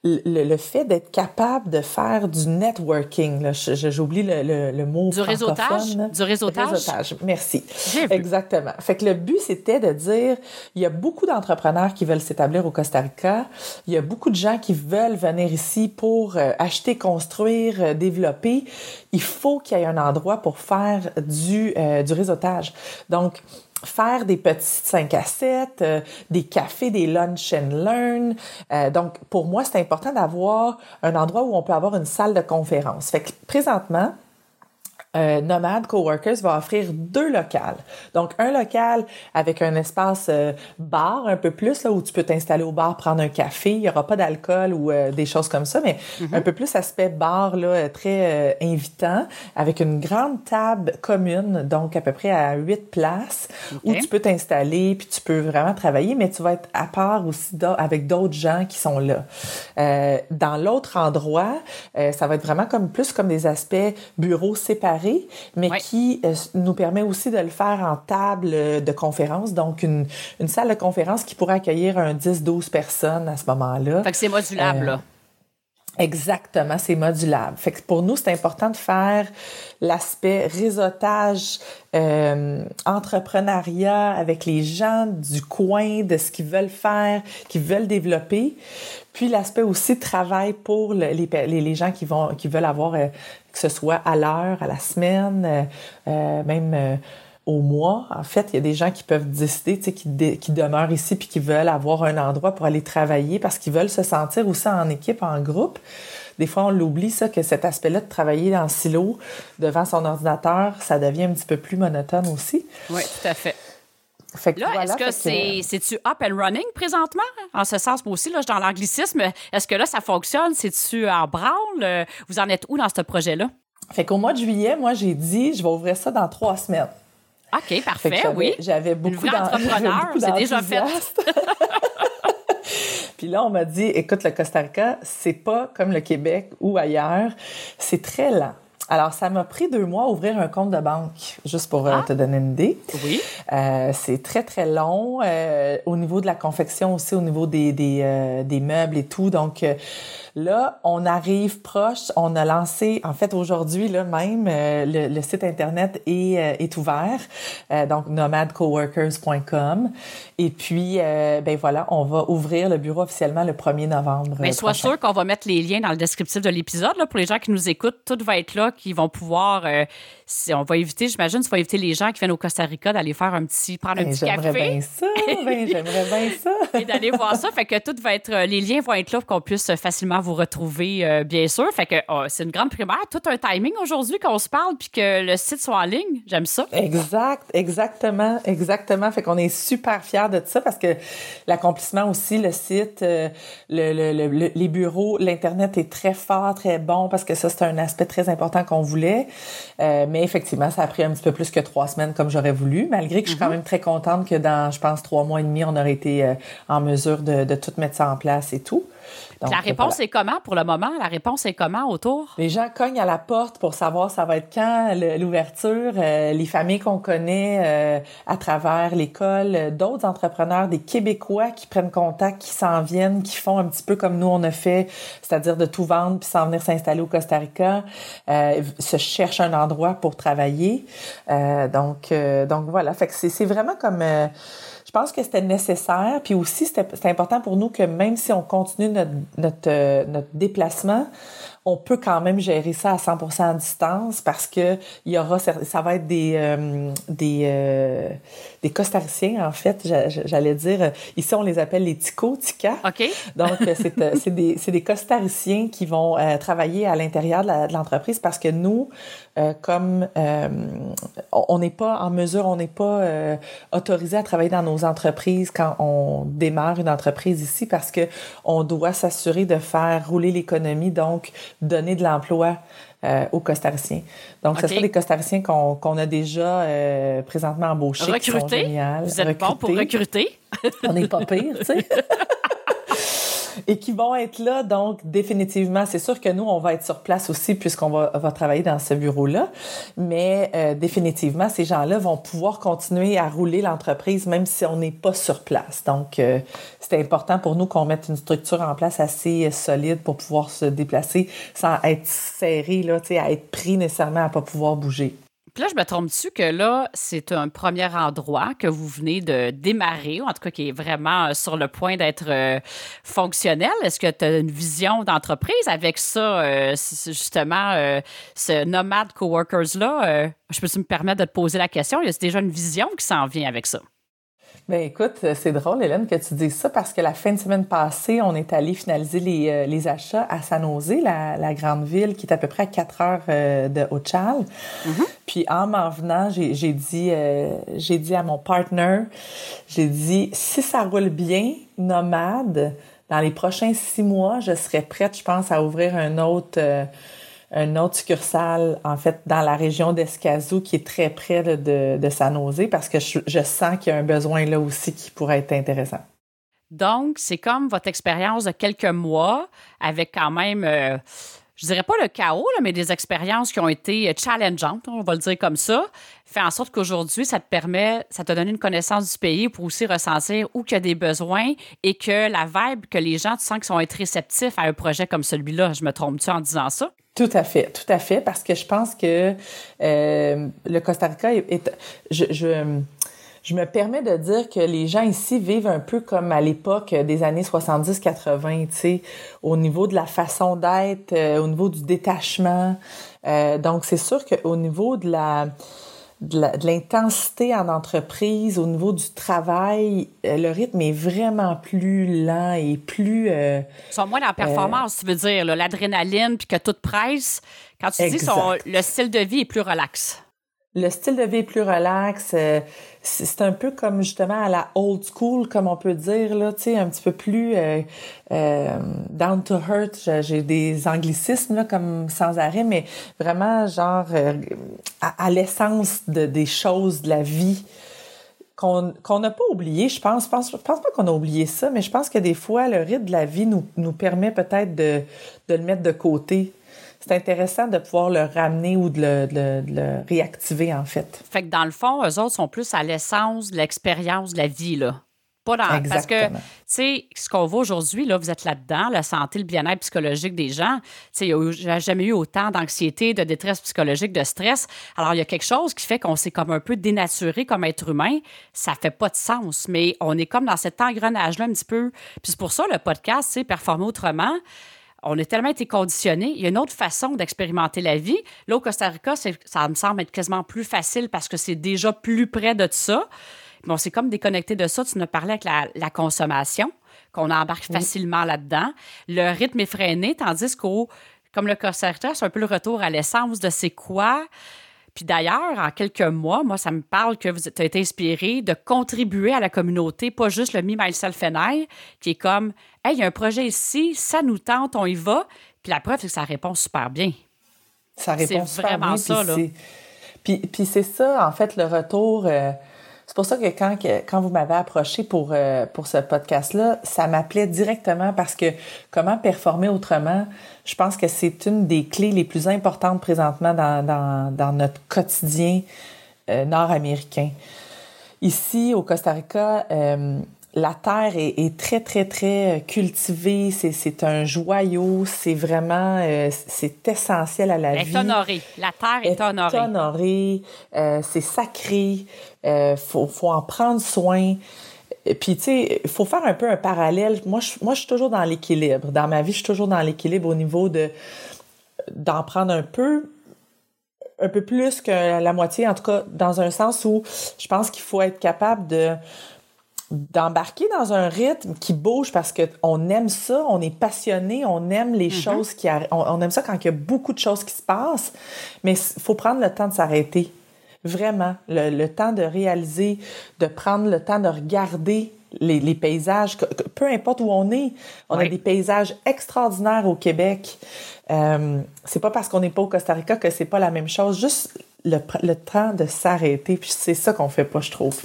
le, fait d'être capable de faire du networking, j'oublie le, le, mot
du réseautage, du réseautage?
réseautage. Merci. Exactement. Fait que le but c'était de dire, il y a beaucoup d'entrepreneurs qui veulent s'établir au Costa Rica, il y a beaucoup de gens qui veulent venir ici pour euh, acheter, construire, euh, développer. Il faut qu'il y ait un endroit pour faire du euh, du réseautage. Donc faire des petites 5 à 7, euh, des cafés, des lunch and learn. Euh, donc, pour moi, c'est important d'avoir un endroit où on peut avoir une salle de conférence. Fait que présentement, euh, Nomad Coworkers va offrir deux locales. Donc, un local avec un espace euh, bar un peu plus, là, où tu peux t'installer au bar, prendre un café. Il n'y aura pas d'alcool ou euh, des choses comme ça, mais mm-hmm. un peu plus aspect bar, là, très invitant, avec une grande table commune, donc à peu près à huit places, où tu peux t'installer, puis tu peux vraiment travailler, mais tu vas être à part aussi avec d'autres gens qui sont là. dans l'autre endroit, ça va être vraiment comme plus comme des aspects bureaux séparés mais qui euh, nous permet aussi de le faire en table de conférence, donc une, salle de conférence qui pourrait accueillir un 10-12 personnes à ce moment-là.
Fait que c'est modulable, là. Euh,
exactement, c'est modulable. Fait que pour nous, c'est important de faire l'aspect réseautage, euh, entrepreneuriat avec les gens du coin, de ce qu'ils veulent faire, qu'ils veulent développer. Puis l'aspect aussi travail pour les, les, gens qui vont qui veulent avoir que ce soit à l'heure, à la semaine, euh, euh, même euh, au mois. En fait, il y a des gens qui peuvent décider, tu sais, qui, qui demeurent ici puis qui veulent avoir un endroit pour aller travailler parce qu'ils veulent se sentir aussi en équipe, en groupe. Des fois, on l'oublie, ça, que cet aspect-là de travailler en silo devant son ordinateur, ça devient un petit peu plus monotone aussi.
Oui, tout à fait là, est-ce que c'est, c'est-tu up and running présentement? En ce sens, moi aussi, là, je suis dans l'anglicisme. Est-ce que là, ça fonctionne? C'est-tu en branle? Vous en êtes où dans ce projet-là?
Fait qu'au mois de juillet, moi, j'ai dit, je vais ouvrir ça dans trois semaines.
OK, parfait, oui.
J'avais beaucoup d'entrepreneurs,
c'est déjà fait.
Puis là, on m'a dit, écoute, le Costa Rica, c'est pas comme le Québec ou ailleurs. C'est très lent. Alors, ça m'a pris deux mois à ouvrir un compte de banque, juste pour euh, ah. te donner une idée.
Oui.
Euh, c'est très, très long. Euh, au niveau de la confection aussi, au niveau des, des, euh, des meubles et tout. Donc, Là, on arrive proche. On a lancé, en fait, aujourd'hui, là même, euh, le, site Internet est, euh, est ouvert. Euh, donc, nomadcoworkers.com. Et puis, ben voilà, on va ouvrir le bureau officiellement le 1er novembre.
Mais sois sûr qu'on va mettre les liens dans le descriptif de l'épisode. Pour les gens qui nous écoutent, tout va être là, qui vont pouvoir on va éviter, j'imagine, tu vas éviter les gens qui viennent au Costa Rica d'aller faire un petit, prendre un ben, petit
café.
Bien
ça, ben, j'aimerais bien ça.
et d'aller voir ça. Fait que tout va être, les liens vont être là pour qu'on puisse facilement vous retrouver, euh, bien sûr. Fait que oh, c'est une grande primaire, tout un timing aujourd'hui qu'on se parle puis que le site soit en ligne. J'aime ça.
Exact, exactement, exactement. Fait qu'on est super fiers de ça parce que l'accomplissement aussi, le site, euh, le, les bureaux, l'internet est très fort, très bon parce que ça c'est un aspect très important qu'on voulait. Euh, mais effectivement, ça a pris un petit peu plus que trois semaines comme j'aurais voulu, malgré que je suis quand mhm. même très contente que dans, je pense, trois mois et demi, on aurait été en mesure de, de tout mettre ça en place et tout
la réponse est comment pour le moment? La réponse est comment autour?
Les gens cognent à la porte pour savoir ça va être quand l'ouverture. Euh, les familles qu'on connaît euh, à travers l'école, euh, d'autres entrepreneurs, des Québécois qui prennent contact, qui s'en viennent, qui font un petit peu comme nous on a fait, c'est-à-dire de tout vendre puis s'en venir s'installer au Costa Rica, se cherchent un endroit pour travailler. donc, donc voilà. Fait que c'est vraiment comme je pense que c'était nécessaire. Puis aussi, c'était important pour nous que même si on continue notre, notre, euh, notre déplacement, on peut quand même gérer ça à 100% à distance parce que il y aura ça va être des euh, des euh, des costariciens en fait j'allais dire ici on les appelle les tico tica. Donc c'est c'est des c'est des costariciens qui vont travailler à l'intérieur de l'entreprise parce que nous comme on n'est pas en mesure on n'est pas autorisé à travailler dans nos entreprises quand on démarre une entreprise ici parce que on doit s'assurer de faire rouler l'économie donc donner de l'emploi euh, aux costariciens. Donc, ce sont des costariciens qu'on a déjà euh, présentement embauchés.
Recrutés. Vous êtes bon pour recruter.
On n'est pas pire, tu sais. et qui vont être là. Donc, définitivement, c'est sûr que nous, on va être sur place aussi puisqu'on va, va travailler dans ce bureau-là. Mais euh, définitivement, ces gens-là vont pouvoir continuer à rouler l'entreprise même si on n'est pas sur place. Donc, euh, c'est important pour nous qu'on mette une structure en place assez solide pour pouvoir se déplacer sans être serré, là, à être pris nécessairement à pas pouvoir bouger.
Puis là, je me trompe-tu que là, c'est un premier endroit que vous venez de démarrer, ou en tout cas qui est vraiment euh, sur le point d'être euh, fonctionnel? Est-ce que tu as une vision d'entreprise avec ça, euh, justement, ce nomade coworkers-là? je peux me permettre de te poser la question? Y a déjà une vision qui s'en vient avec ça?
Ben écoute, c'est drôle, Hélène, que tu dises ça parce que la fin de semaine passée, on est allé finaliser les, euh, les achats à San Jose, la, la, grande ville qui est à peu près à 4 heures euh, de Ochal. Mm-hmm. Puis en m'en venant, j'ai dit, euh, j'ai dit à mon partner, j'ai dit, si ça roule bien, nomade, dans les prochains six mois, je serais prête, je pense, à ouvrir un autre un autre succursale, en fait, dans la région d'Escazou, qui est très près de, de San Jose, parce que je, sens qu'il y a un besoin là aussi qui pourrait être intéressant.
Donc, c'est comme votre expérience de quelques mois, avec quand même, euh, je dirais pas le chaos, mais des expériences qui ont été challengeantes, on va le dire comme ça, fait en sorte qu'aujourd'hui, ça te permet, ça te donne une connaissance du pays pour aussi ressentir où il y a des besoins et que la vibe, que les gens, tu sens qu'ils sont être réceptifs à un projet comme celui-là. Je me trompe-tu en disant ça?
Tout à fait, tout à fait, parce que je pense que euh, le Costa Rica est, je, je, je, me permets de dire que les gens ici vivent un peu comme à l'époque des années 70-80, tu sais, au niveau de la façon d'être, euh, au niveau du détachement. Euh, donc c'est sûr qu'au niveau de la de l'intensité en entreprise, au niveau du travail, euh, le rythme est vraiment plus lent et plus... Euh,
Ils sont moins dans la performance, tu veux dire, l'adrénaline, puis que tout presse. Quand tu dis que le style de vie est plus relax.
Le style de vie plus relax. Euh, c'est un peu comme justement à la old school, comme on peut dire, là, tu sais, un petit peu plus euh, euh, down to earth. J'ai des anglicismes, là, comme sans arrêt, mais vraiment, genre, à, l'essence de, des choses de la vie qu'on qu'on n'a pas oublié, je pense. Je pense, je pense pas qu'on a oublié ça, mais je pense que des fois, le rythme de la vie nous, nous permet peut-être de, de le mettre de côté c'est intéressant de pouvoir le ramener ou de le, réactiver, en fait.
Fait que dans le fond, eux autres sont plus à l'essence de l'expérience de la vie, là. Pas dans, parce que, tu sais, ce qu'on voit aujourd'hui, là, vous êtes là-dedans, la santé, le bien-être psychologique des gens. Tu sais, il n'y a jamais eu autant d'anxiété, de détresse psychologique, de stress. Alors, il y a quelque chose qui fait qu'on s'est comme un peu dénaturé comme être humain. Ça fait pas de sens, mais on est comme dans cet engrenage-là un petit peu. Puis c'est pour ça, le podcast, c'est Performer autrement on a tellement été conditionnés. Il y a une autre façon d'expérimenter la vie. Là, au Costa Rica, ça me semble être quasiment plus facile parce que c'est déjà plus près de ça. Bon, c'est comme déconnecté de ça. Tu nous parlais avec la, consommation, qu'on embarque facilement là-dedans. Le rythme est freiné, tandis qu'au comme le Costa Rica, c'est un peu le retour à l'essence de c'est quoi. Puis d'ailleurs, en quelques mois, moi, ça me parle que vous avez été inspiré de contribuer à la communauté, pas juste le Me, Myself and I, qui est comme, hey, il y a un projet ici, ça nous tente, on y va. Puis la preuve, c'est que ça répond super bien.
Ça répond super vraiment bien. ça, là. Puis, puis c'est ça, en fait, le retour. Euh, c'est pour ça que quand, quand vous m'avez approché pour, euh, pour ce podcast-là, ça m'appelait directement parce que comment performer autrement, je pense que c'est une des clés les plus importantes présentement dans, dans, dans notre quotidien euh, nord-américain. Ici, au Costa Rica, euh, la terre est, est, très, très, très cultivée. C'est un joyau. C'est vraiment, euh, c'est essentiel à la vie.
Elle est honorée. La terre est, est honorée.
honorée. Euh, c'est sacré. Euh, faut, faut en prendre soin. Puis, tu sais, il faut faire un peu un parallèle. Moi, je, moi, je suis toujours dans l'équilibre. Dans ma vie, je suis toujours dans l'équilibre au niveau de d'en prendre un peu, un peu plus que la moitié, en tout cas, dans un sens où je pense qu'il faut être capable de d'embarquer dans un rythme qui bouge parce que on aime ça, on est passionné, on aime les mm-hmm. choses qui on, aime ça quand il y a beaucoup de choses qui se passent, mais il faut prendre le temps de s'arrêter. Vraiment, le, temps de réaliser, de prendre le temps de regarder les, paysages, peu importe où on est, on a des paysages extraordinaires au Québec. Euh, c'est pas parce qu'on n'est pas au Costa Rica que c'est pas la même chose. Juste le, le temps de s'arrêter, puis c'est ça qu'on fait pas, je trouve.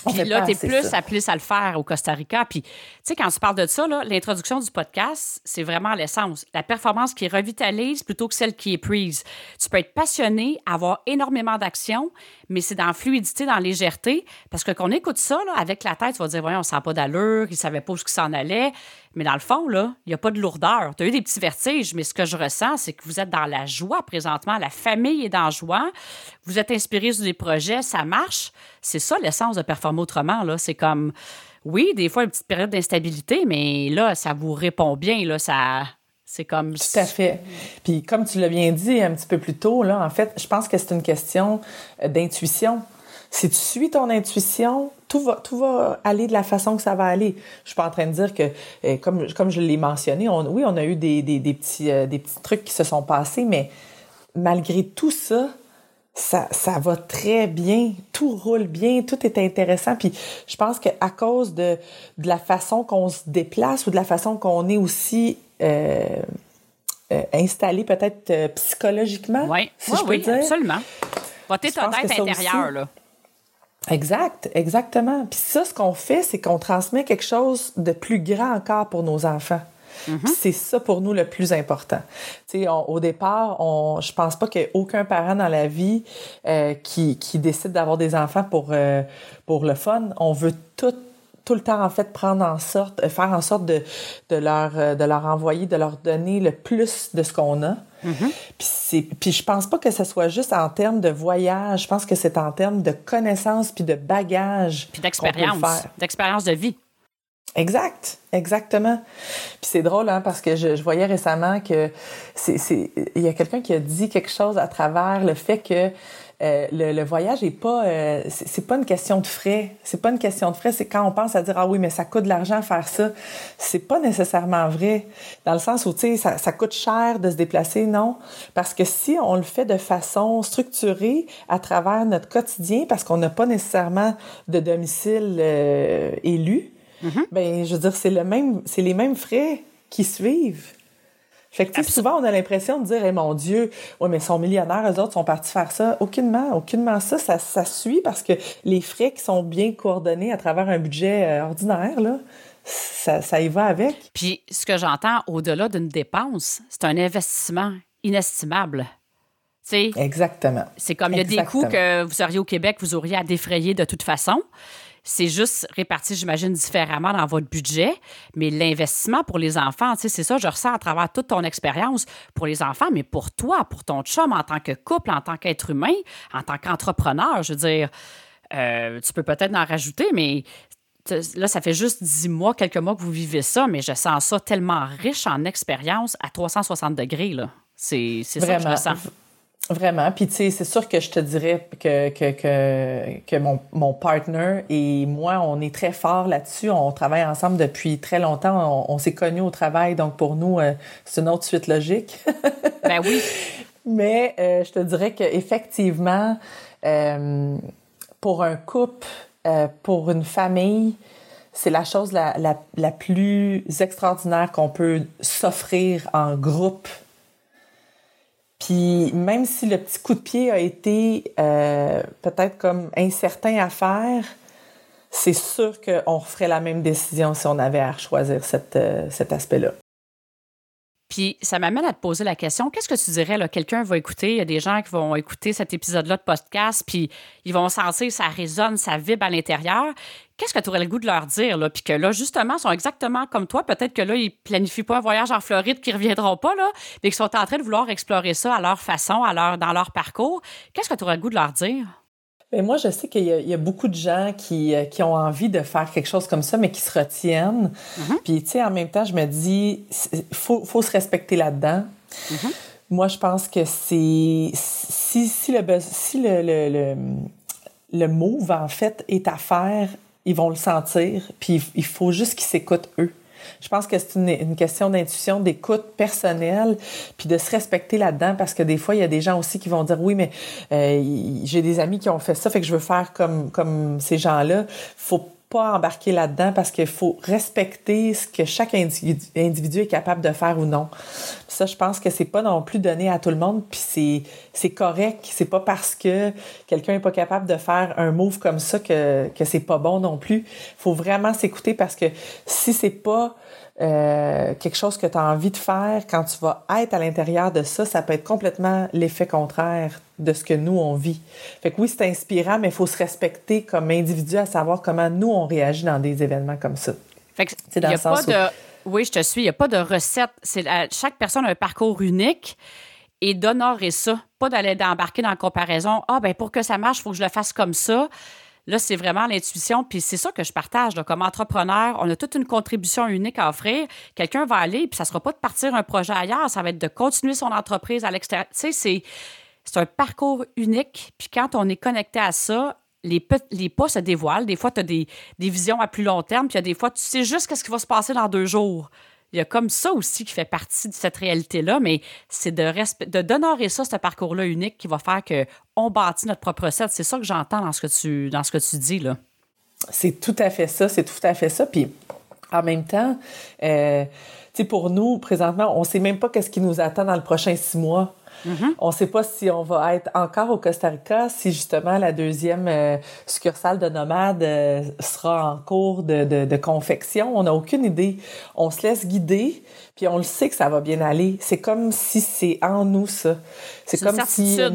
Puis là, tu es plus appelé à le faire au Costa Rica. Puis, tu sais, quand tu parles de ça, l'introduction du podcast, c'est vraiment l'essence. La performance qui revitalise plutôt que celle qui est prise. Tu peux être passionné, avoir énormément d'action, mais c'est dans fluidité, dans légèreté. Parce que quand on écoute ça, là, avec la tête, tu vas dire, voyons, on sent pas d'allure, il savait pas où ça s'en allait. Mais dans le fond, là, il n'y a pas de lourdeur. Tu as eu des petits vertiges, mais ce que je ressens, c'est que vous êtes dans la joie présentement. La famille est dans la joie. Vous êtes inspiré sur des projets, ça marche. C'est ça l'essence de autrement. Là. C'est comme, oui, des fois, une petite période d'instabilité, mais là, ça vous répond bien. Là, ça, c'est comme.
Tout à fait. Puis, comme tu l'as bien dit un petit peu plus tôt, là, en fait, je pense que c'est une question euh, d'intuition. Si tu suis ton intuition, tout va, tout va aller de la façon que ça va aller. Je suis pas en train de dire que, euh, comme, comme je l'ai mentionné, on, oui, on a eu des, des petits, euh, des petits trucs qui se sont passés, mais malgré tout ça, ça, ça va très bien, tout roule bien, tout est intéressant. Puis je pense qu'à cause de, de la façon qu'on se déplace ou de la façon qu'on est aussi euh, euh, installé peut-être euh, psychologiquement,
oui. si je peux oui, dire. absolument. Votre état d'être intérieur, là.
Exact, exactement. Puis ça, ce qu'on fait, c'est qu'on transmet quelque chose de plus grand encore pour nos enfants. Mm-hmm. C'est ça pour nous le plus important. Sais, au départ, on, je pense pas qu'il y ait aucun parent dans la vie euh, qui, qui décide d'avoir des enfants pour euh, pour le fun. On veut tout tout le temps en fait prendre en sorte euh, faire en sorte de, de leur de leur envoyer de leur donner le plus de ce qu'on a mm-hmm. puis c'est puis je pense pas que ce soit juste en termes de voyage je pense que c'est en termes de connaissances puis de bagages
puis d'expérience d'expérience de vie
Exact, exactement. Puis c'est drôle hein, parce que je, je, voyais récemment que c'est il y a quelqu'un qui a dit quelque chose à travers le fait que euh, le, le, voyage est pas euh, c'est pas une question de frais, c'est pas une question de frais, c'est quand on pense à dire ah oui mais ça coûte de l'argent faire ça, c'est pas nécessairement vrai dans le sens où tu sais ça, ça coûte cher de se déplacer non. Parce que si on le fait de façon structurée à travers notre quotidien parce qu'on n'a pas nécessairement de domicile euh, élu Mm-hmm. Ben, je veux dire, c'est le même, c'est les mêmes frais qui suivent. Fait que, souvent, on a l'impression de dire, eh, mon Dieu, ouais, mais ils sont millionnaires, eux autres sont partis faire ça. Aucunement, aucunement ça, ça, ça suit parce que les frais qui sont bien coordonnés à travers un budget euh, ordinaire, là, ça, ça y va avec.
Puis, ce que j'entends au-delà d'une dépense, c'est un investissement inestimable.
sais, Exactement.
C'est comme il y a des coûts que vous seriez au Québec, vous auriez à défrayer de toute façon. C'est juste réparti, j'imagine, différemment dans votre budget. Mais l'investissement pour les enfants, c'est ça, je ressens à travers toute ton expérience pour les enfants, mais pour toi, pour ton chum en tant que couple, en tant qu'être humain, en tant qu'entrepreneur, je veux dire, euh, tu peux peut-être en rajouter, mais là, ça fait juste dix mois, quelques mois que vous vivez ça, mais je sens ça tellement riche en expérience à 360 degrés. C'est ça que je ressens.
Vraiment. Puis, tu sais, c'est sûr que je te dirais que, que, que, que mon, mon partner et moi, on est très forts là-dessus. On travaille ensemble depuis très longtemps. On, s'est connus au travail. Donc, pour nous, euh, c'est une autre suite logique.
ben oui.
Mais euh, je te dirais qu'effectivement, euh, pour un couple, euh, pour une famille, c'est la chose la, la, la plus extraordinaire qu'on peut s'offrir en groupe puis même si le petit coup de pied a été euh, peut-être comme incertain à faire, c'est sûr qu'on referait la même décision si on avait à choisir euh, cet aspect-là.
Puis ça m'amène à te poser la question, qu'est-ce que tu dirais, là, quelqu'un va écouter, il y a des gens qui vont écouter cet épisode-là de podcast, puis ils vont sentir ça résonne, ça vibre à l'intérieur. Qu'est-ce que tu aurais le goût de leur dire, là? Puis que là, justement, sont exactement comme toi. Peut-être que là, ils planifient pas un voyage en Floride qui reviendront pas, là, mais qu'ils sont en train de vouloir explorer ça à leur façon, à leur, dans leur parcours. Qu'est-ce que tu aurais le goût de leur dire?
Mais moi, je sais qu'il y, a beaucoup de gens qui, euh, qui ont envie de faire quelque chose comme ça, mais qui se retiennent. Mm-hmm. Puis, tu sais, en même temps, je me dis, il faut, faut se respecter là-dedans. Mm-hmm. Moi, je pense que c'est si, si, le, si le, le, le, le move, en fait, est à faire, ils vont le sentir. Puis, il faut juste qu'ils s'écoutent eux. Je pense que c'est une, question d'intuition, d'écoute personnelle, puis de se respecter là-dedans parce que des fois, il y a des gens aussi qui vont dire oui, mais euh, j'ai des amis qui ont fait ça, fait que je veux faire comme, comme ces gens-là. Faut pas embarquer là-dedans parce qu'il faut respecter ce que chaque individu, est capable de faire ou non. Ça, je pense que c'est pas non plus donné à tout le monde, puis c'est c'est correct. C'est pas parce que quelqu'un est pas capable de faire un move comme ça que, que c'est pas bon non plus. faut vraiment s'écouter parce que si c'est pas euh, quelque chose que tu as envie de faire, quand tu vas être à l'intérieur de ça, ça peut être complètement l'effet contraire de ce que nous, on vit. Fait que oui, c'est inspirant, mais il faut se respecter comme individu à savoir comment nous, on réagit dans des événements comme ça.
Fait que, c'est dans le sens pas de... Oui, je te suis. Il n'y a pas de recette. C'est chaque personne a un parcours unique et d'honorer ça. Pas d'aller d'embarquer dans la comparaison. Ah, ben pour que ça marche, il faut que je le fasse comme ça. Là, c'est vraiment l'intuition. Puis c'est ça que je partage. Comme entrepreneur, on a toute une contribution unique à offrir. Quelqu'un va aller, puis ça ne sera pas de partir un projet ailleurs, ça va être de continuer son entreprise à l'extérieur. Tu sais, c'est, un parcours unique. Puis quand on est connecté à ça, les, les pas se dévoilent. Des fois, tu as des, des, visions à plus long terme, puis des fois, tu sais juste ce qui va se passer dans deux jours il y a comme ça aussi qui fait partie de cette réalité-là, mais c'est de, de d'honorer ça, ce parcours-là unique qui va faire qu'on bâtit notre propre recette. C'est ça que j'entends dans ce que tu, dans ce que tu dis, là.
C'est tout à fait ça, c'est tout à fait ça. Puis en même temps, euh, tu sais, pour nous, présentement, on ne sait même pas qu'est-ce qui nous attend dans le prochain six mois. Mm-hmm. On ne sait pas si on va être encore au Costa Rica, si justement la deuxième euh, succursale de Nomade euh, sera en cours de, confection. On n'a aucune idée. On se laisse guider, puis on le sait que ça va bien aller. C'est comme si c'est en nous, ça.
C'est comme si... Euh,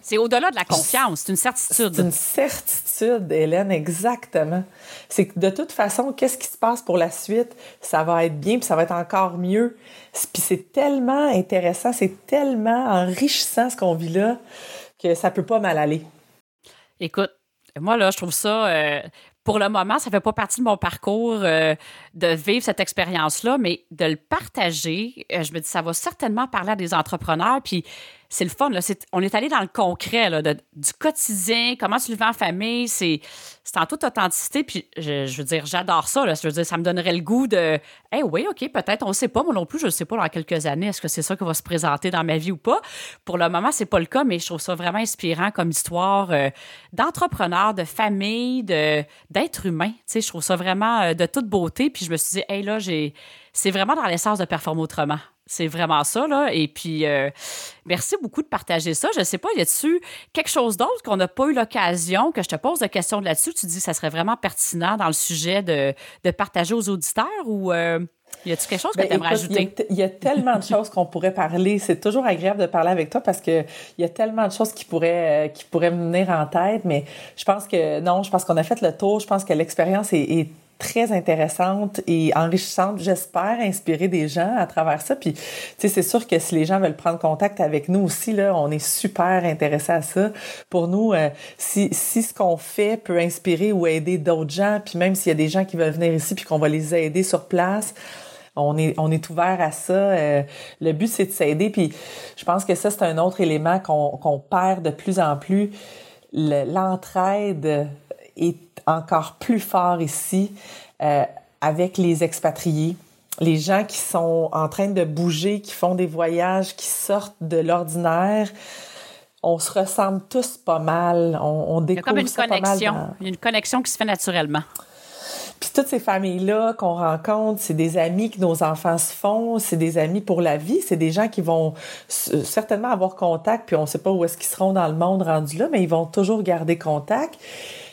c'est au-delà de la confiance, c'est une certitude.
C'est une certitude, Hélène, exactement. C'est que de toute façon, qu'est-ce qui se passe pour la suite? Ça va être bien, puis ça va être encore mieux. Puis c'est tellement intéressant, c'est tellement enrichissant ce qu'on vit là que ça peut pas mal aller.
Écoute, moi, là, je trouve ça. Euh, pour le moment, ça fait pas partie de mon parcours euh, de vivre cette expérience-là, mais de le partager, euh, je me dis, ça va certainement parler à des entrepreneurs. Puis c'est le fun. Là. on est allé dans le concret là, du quotidien, comment tu le vis en famille. C'est, en toute authenticité. Puis je, veux dire, j'adore ça. Là. Je veux dire, ça me donnerait le goût de Eh oui, OK, peut-être, on ne sait pas. Moi non plus, je ne sais pas dans quelques années, est-ce que c'est ça qui va se présenter dans ma vie ou pas? Pour le moment, c'est pas le cas, mais je trouve ça vraiment inspirant comme histoire euh, d'entrepreneur, de famille, de, d'être humain. Tu je trouve ça vraiment euh, de toute beauté. Puis je me suis dit, hey, là. C'est vraiment dans l'essence de performer autrement. C'est vraiment ça, là. Et puis, euh, merci beaucoup de partager ça. Je ne sais pas, y a-tu quelque chose d'autre qu'on n'a pas eu l'occasion, que je te pose des questions là-dessus? Tu dis que ça serait vraiment pertinent dans le sujet de, de partager aux auditeurs ou euh, y a-tu quelque chose que ben, tu aimerais ajouter?
Il y, a tellement de choses qu'on pourrait parler. C'est toujours agréable de parler avec toi parce qu'il y a tellement de choses qui pourraient, euh, qui pourraient me venir en tête, mais je pense que non, je pense qu'on a fait le tour. Je pense que l'expérience est, est très intéressante et enrichissante. J'espère inspirer des gens à travers ça. Puis, tu sais, c'est sûr que si les gens veulent prendre contact avec nous aussi, là, on est super intéressés à ça. Pour nous, euh, si, si ce qu'on fait peut inspirer ou aider d'autres gens, puis même s'il y a des gens qui veulent venir ici puis qu'on va les aider sur place, on est, on est ouvert à ça. Euh, le but, c'est de s'aider. Puis je pense que ça, c'est un autre élément qu'on qu'on perd de plus en plus. L'entraide est encore plus fort ici euh, avec les expatriés, les gens qui sont en train de bouger, qui font des voyages, qui sortent de l'ordinaire. On se ressemble tous pas mal. On, on découvre
Il y a comme une connexion. Il y a une connexion qui se fait naturellement.
Puis toutes ces familles-là qu'on rencontre, c'est des amis que nos enfants se font, c'est des amis pour la vie, c'est des gens qui vont certainement avoir contact, puis on ne sait pas où est-ce qu'ils seront dans le monde rendu là, mais ils vont toujours garder contact.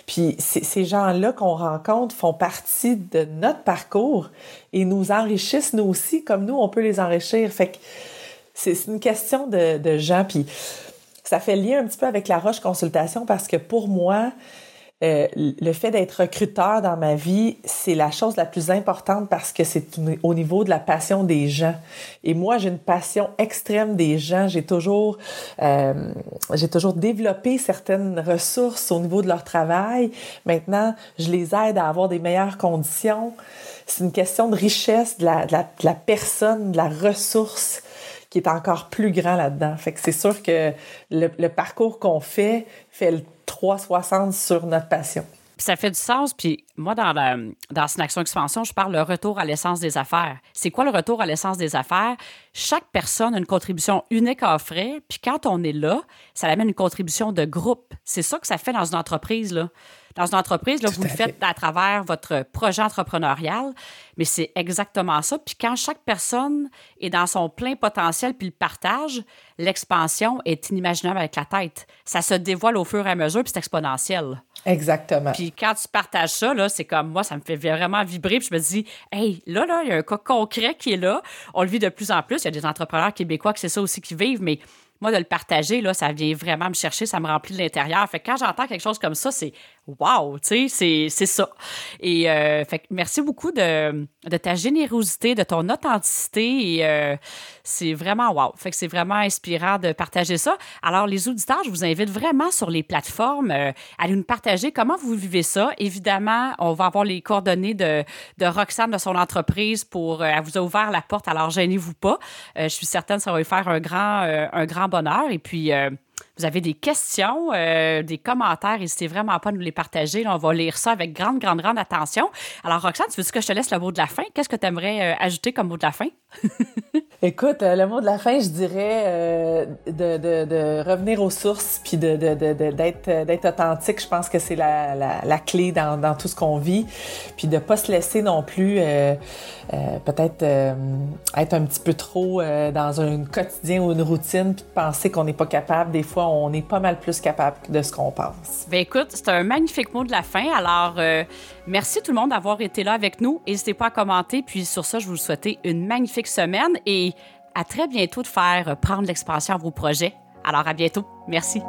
Puis ces gens-là qu'on rencontre font partie de notre parcours et nous enrichissent nous aussi, comme nous, on peut les enrichir. Fait que c'est une question de, de gens. Puis ça fait lien un petit peu avec la Roche Consultation parce que pour moi, euh, le fait d'être recruteur dans ma vie, c'est la chose la plus importante parce que c'est au niveau de la passion des gens. Et moi, j'ai une passion extrême des gens. J'ai toujours, euh, j'ai toujours développé certaines ressources au niveau de leur travail. Maintenant, je les aide à avoir des meilleures conditions. C'est une question de richesse de la, personne, de la ressource qui est encore plus grand là-dedans. Fait que c'est sûr que le, le parcours qu'on fait fait le 360 sur notre passion.
ça fait du sens. Puis moi, dans, la, dans Action Expansion, je parle le retour à l'essence des affaires. C'est quoi le retour à l'essence des affaires? Chaque personne a une contribution unique à offrir. Puis quand on est là, ça amène une contribution de groupe. C'est ça que ça fait dans une entreprise. Là dans une entreprise, là, vous le faites à travers votre projet entrepreneurial, mais c'est exactement ça. Puis quand chaque personne est dans son plein potentiel puis le partage, l'expansion est inimaginable avec la tête. Ça se dévoile au fur et à mesure, puis c'est exponentiel.
Exactement.
Puis quand tu partages ça, là, c'est comme moi, ça me fait vraiment vibrer. Puis je me dis, hey, là, là, il y a un cas concret qui est là. On le vit de plus en plus. Il y a des entrepreneurs québécois qui c'est ça aussi qui vivent, mais moi, de le partager, là, ça vient vraiment me chercher, ça me remplit de l'intérieur. Fait que quand j'entends quelque chose comme ça, c'est wow, tu sais, c'est ça. Et euh, fait merci beaucoup de, de, ta générosité, de ton authenticité. Euh, c'est vraiment wow. Fait que c'est vraiment inspirant de partager ça. Alors, les auditeurs, je vous invite vraiment sur les plateformes euh, à nous partager comment vous vivez ça. Évidemment, on va avoir les coordonnées de, de Roxane, de son entreprise, pour. elle vous a ouvert la porte, alors gênez-vous pas. je suis certaine que ça va lui faire un grand, un grand bonheur. Et puis, vous avez des questions, euh, des commentaires, n'hésitez vraiment pas à nous les partager. on va lire ça avec grande, grande, grande attention. Alors, Roxane, tu veux que je te laisse le mot de la fin? Qu'est-ce que tu aimerais euh, ajouter comme mot de la fin?
Écoute, euh, le mot de la fin, je dirais de, revenir aux sources puis d'être authentique. Je pense que c'est la, clé dans, tout ce qu'on vit. Puis de ne pas se laisser non plus peut-être être un petit peu trop dans un quotidien ou une routine puis penser qu'on n'est pas capable. Des fois, on est pas mal plus capable de ce qu'on pense.
Ben écoute, c'est un magnifique mot de la fin. Alors, euh, merci tout le monde d'avoir été là avec nous. N'hésitez pas à commenter. Puis sur ça, je vous souhaite une magnifique semaine et à très bientôt de faire prendre l'expansion à vos projets. Alors, à bientôt. Merci.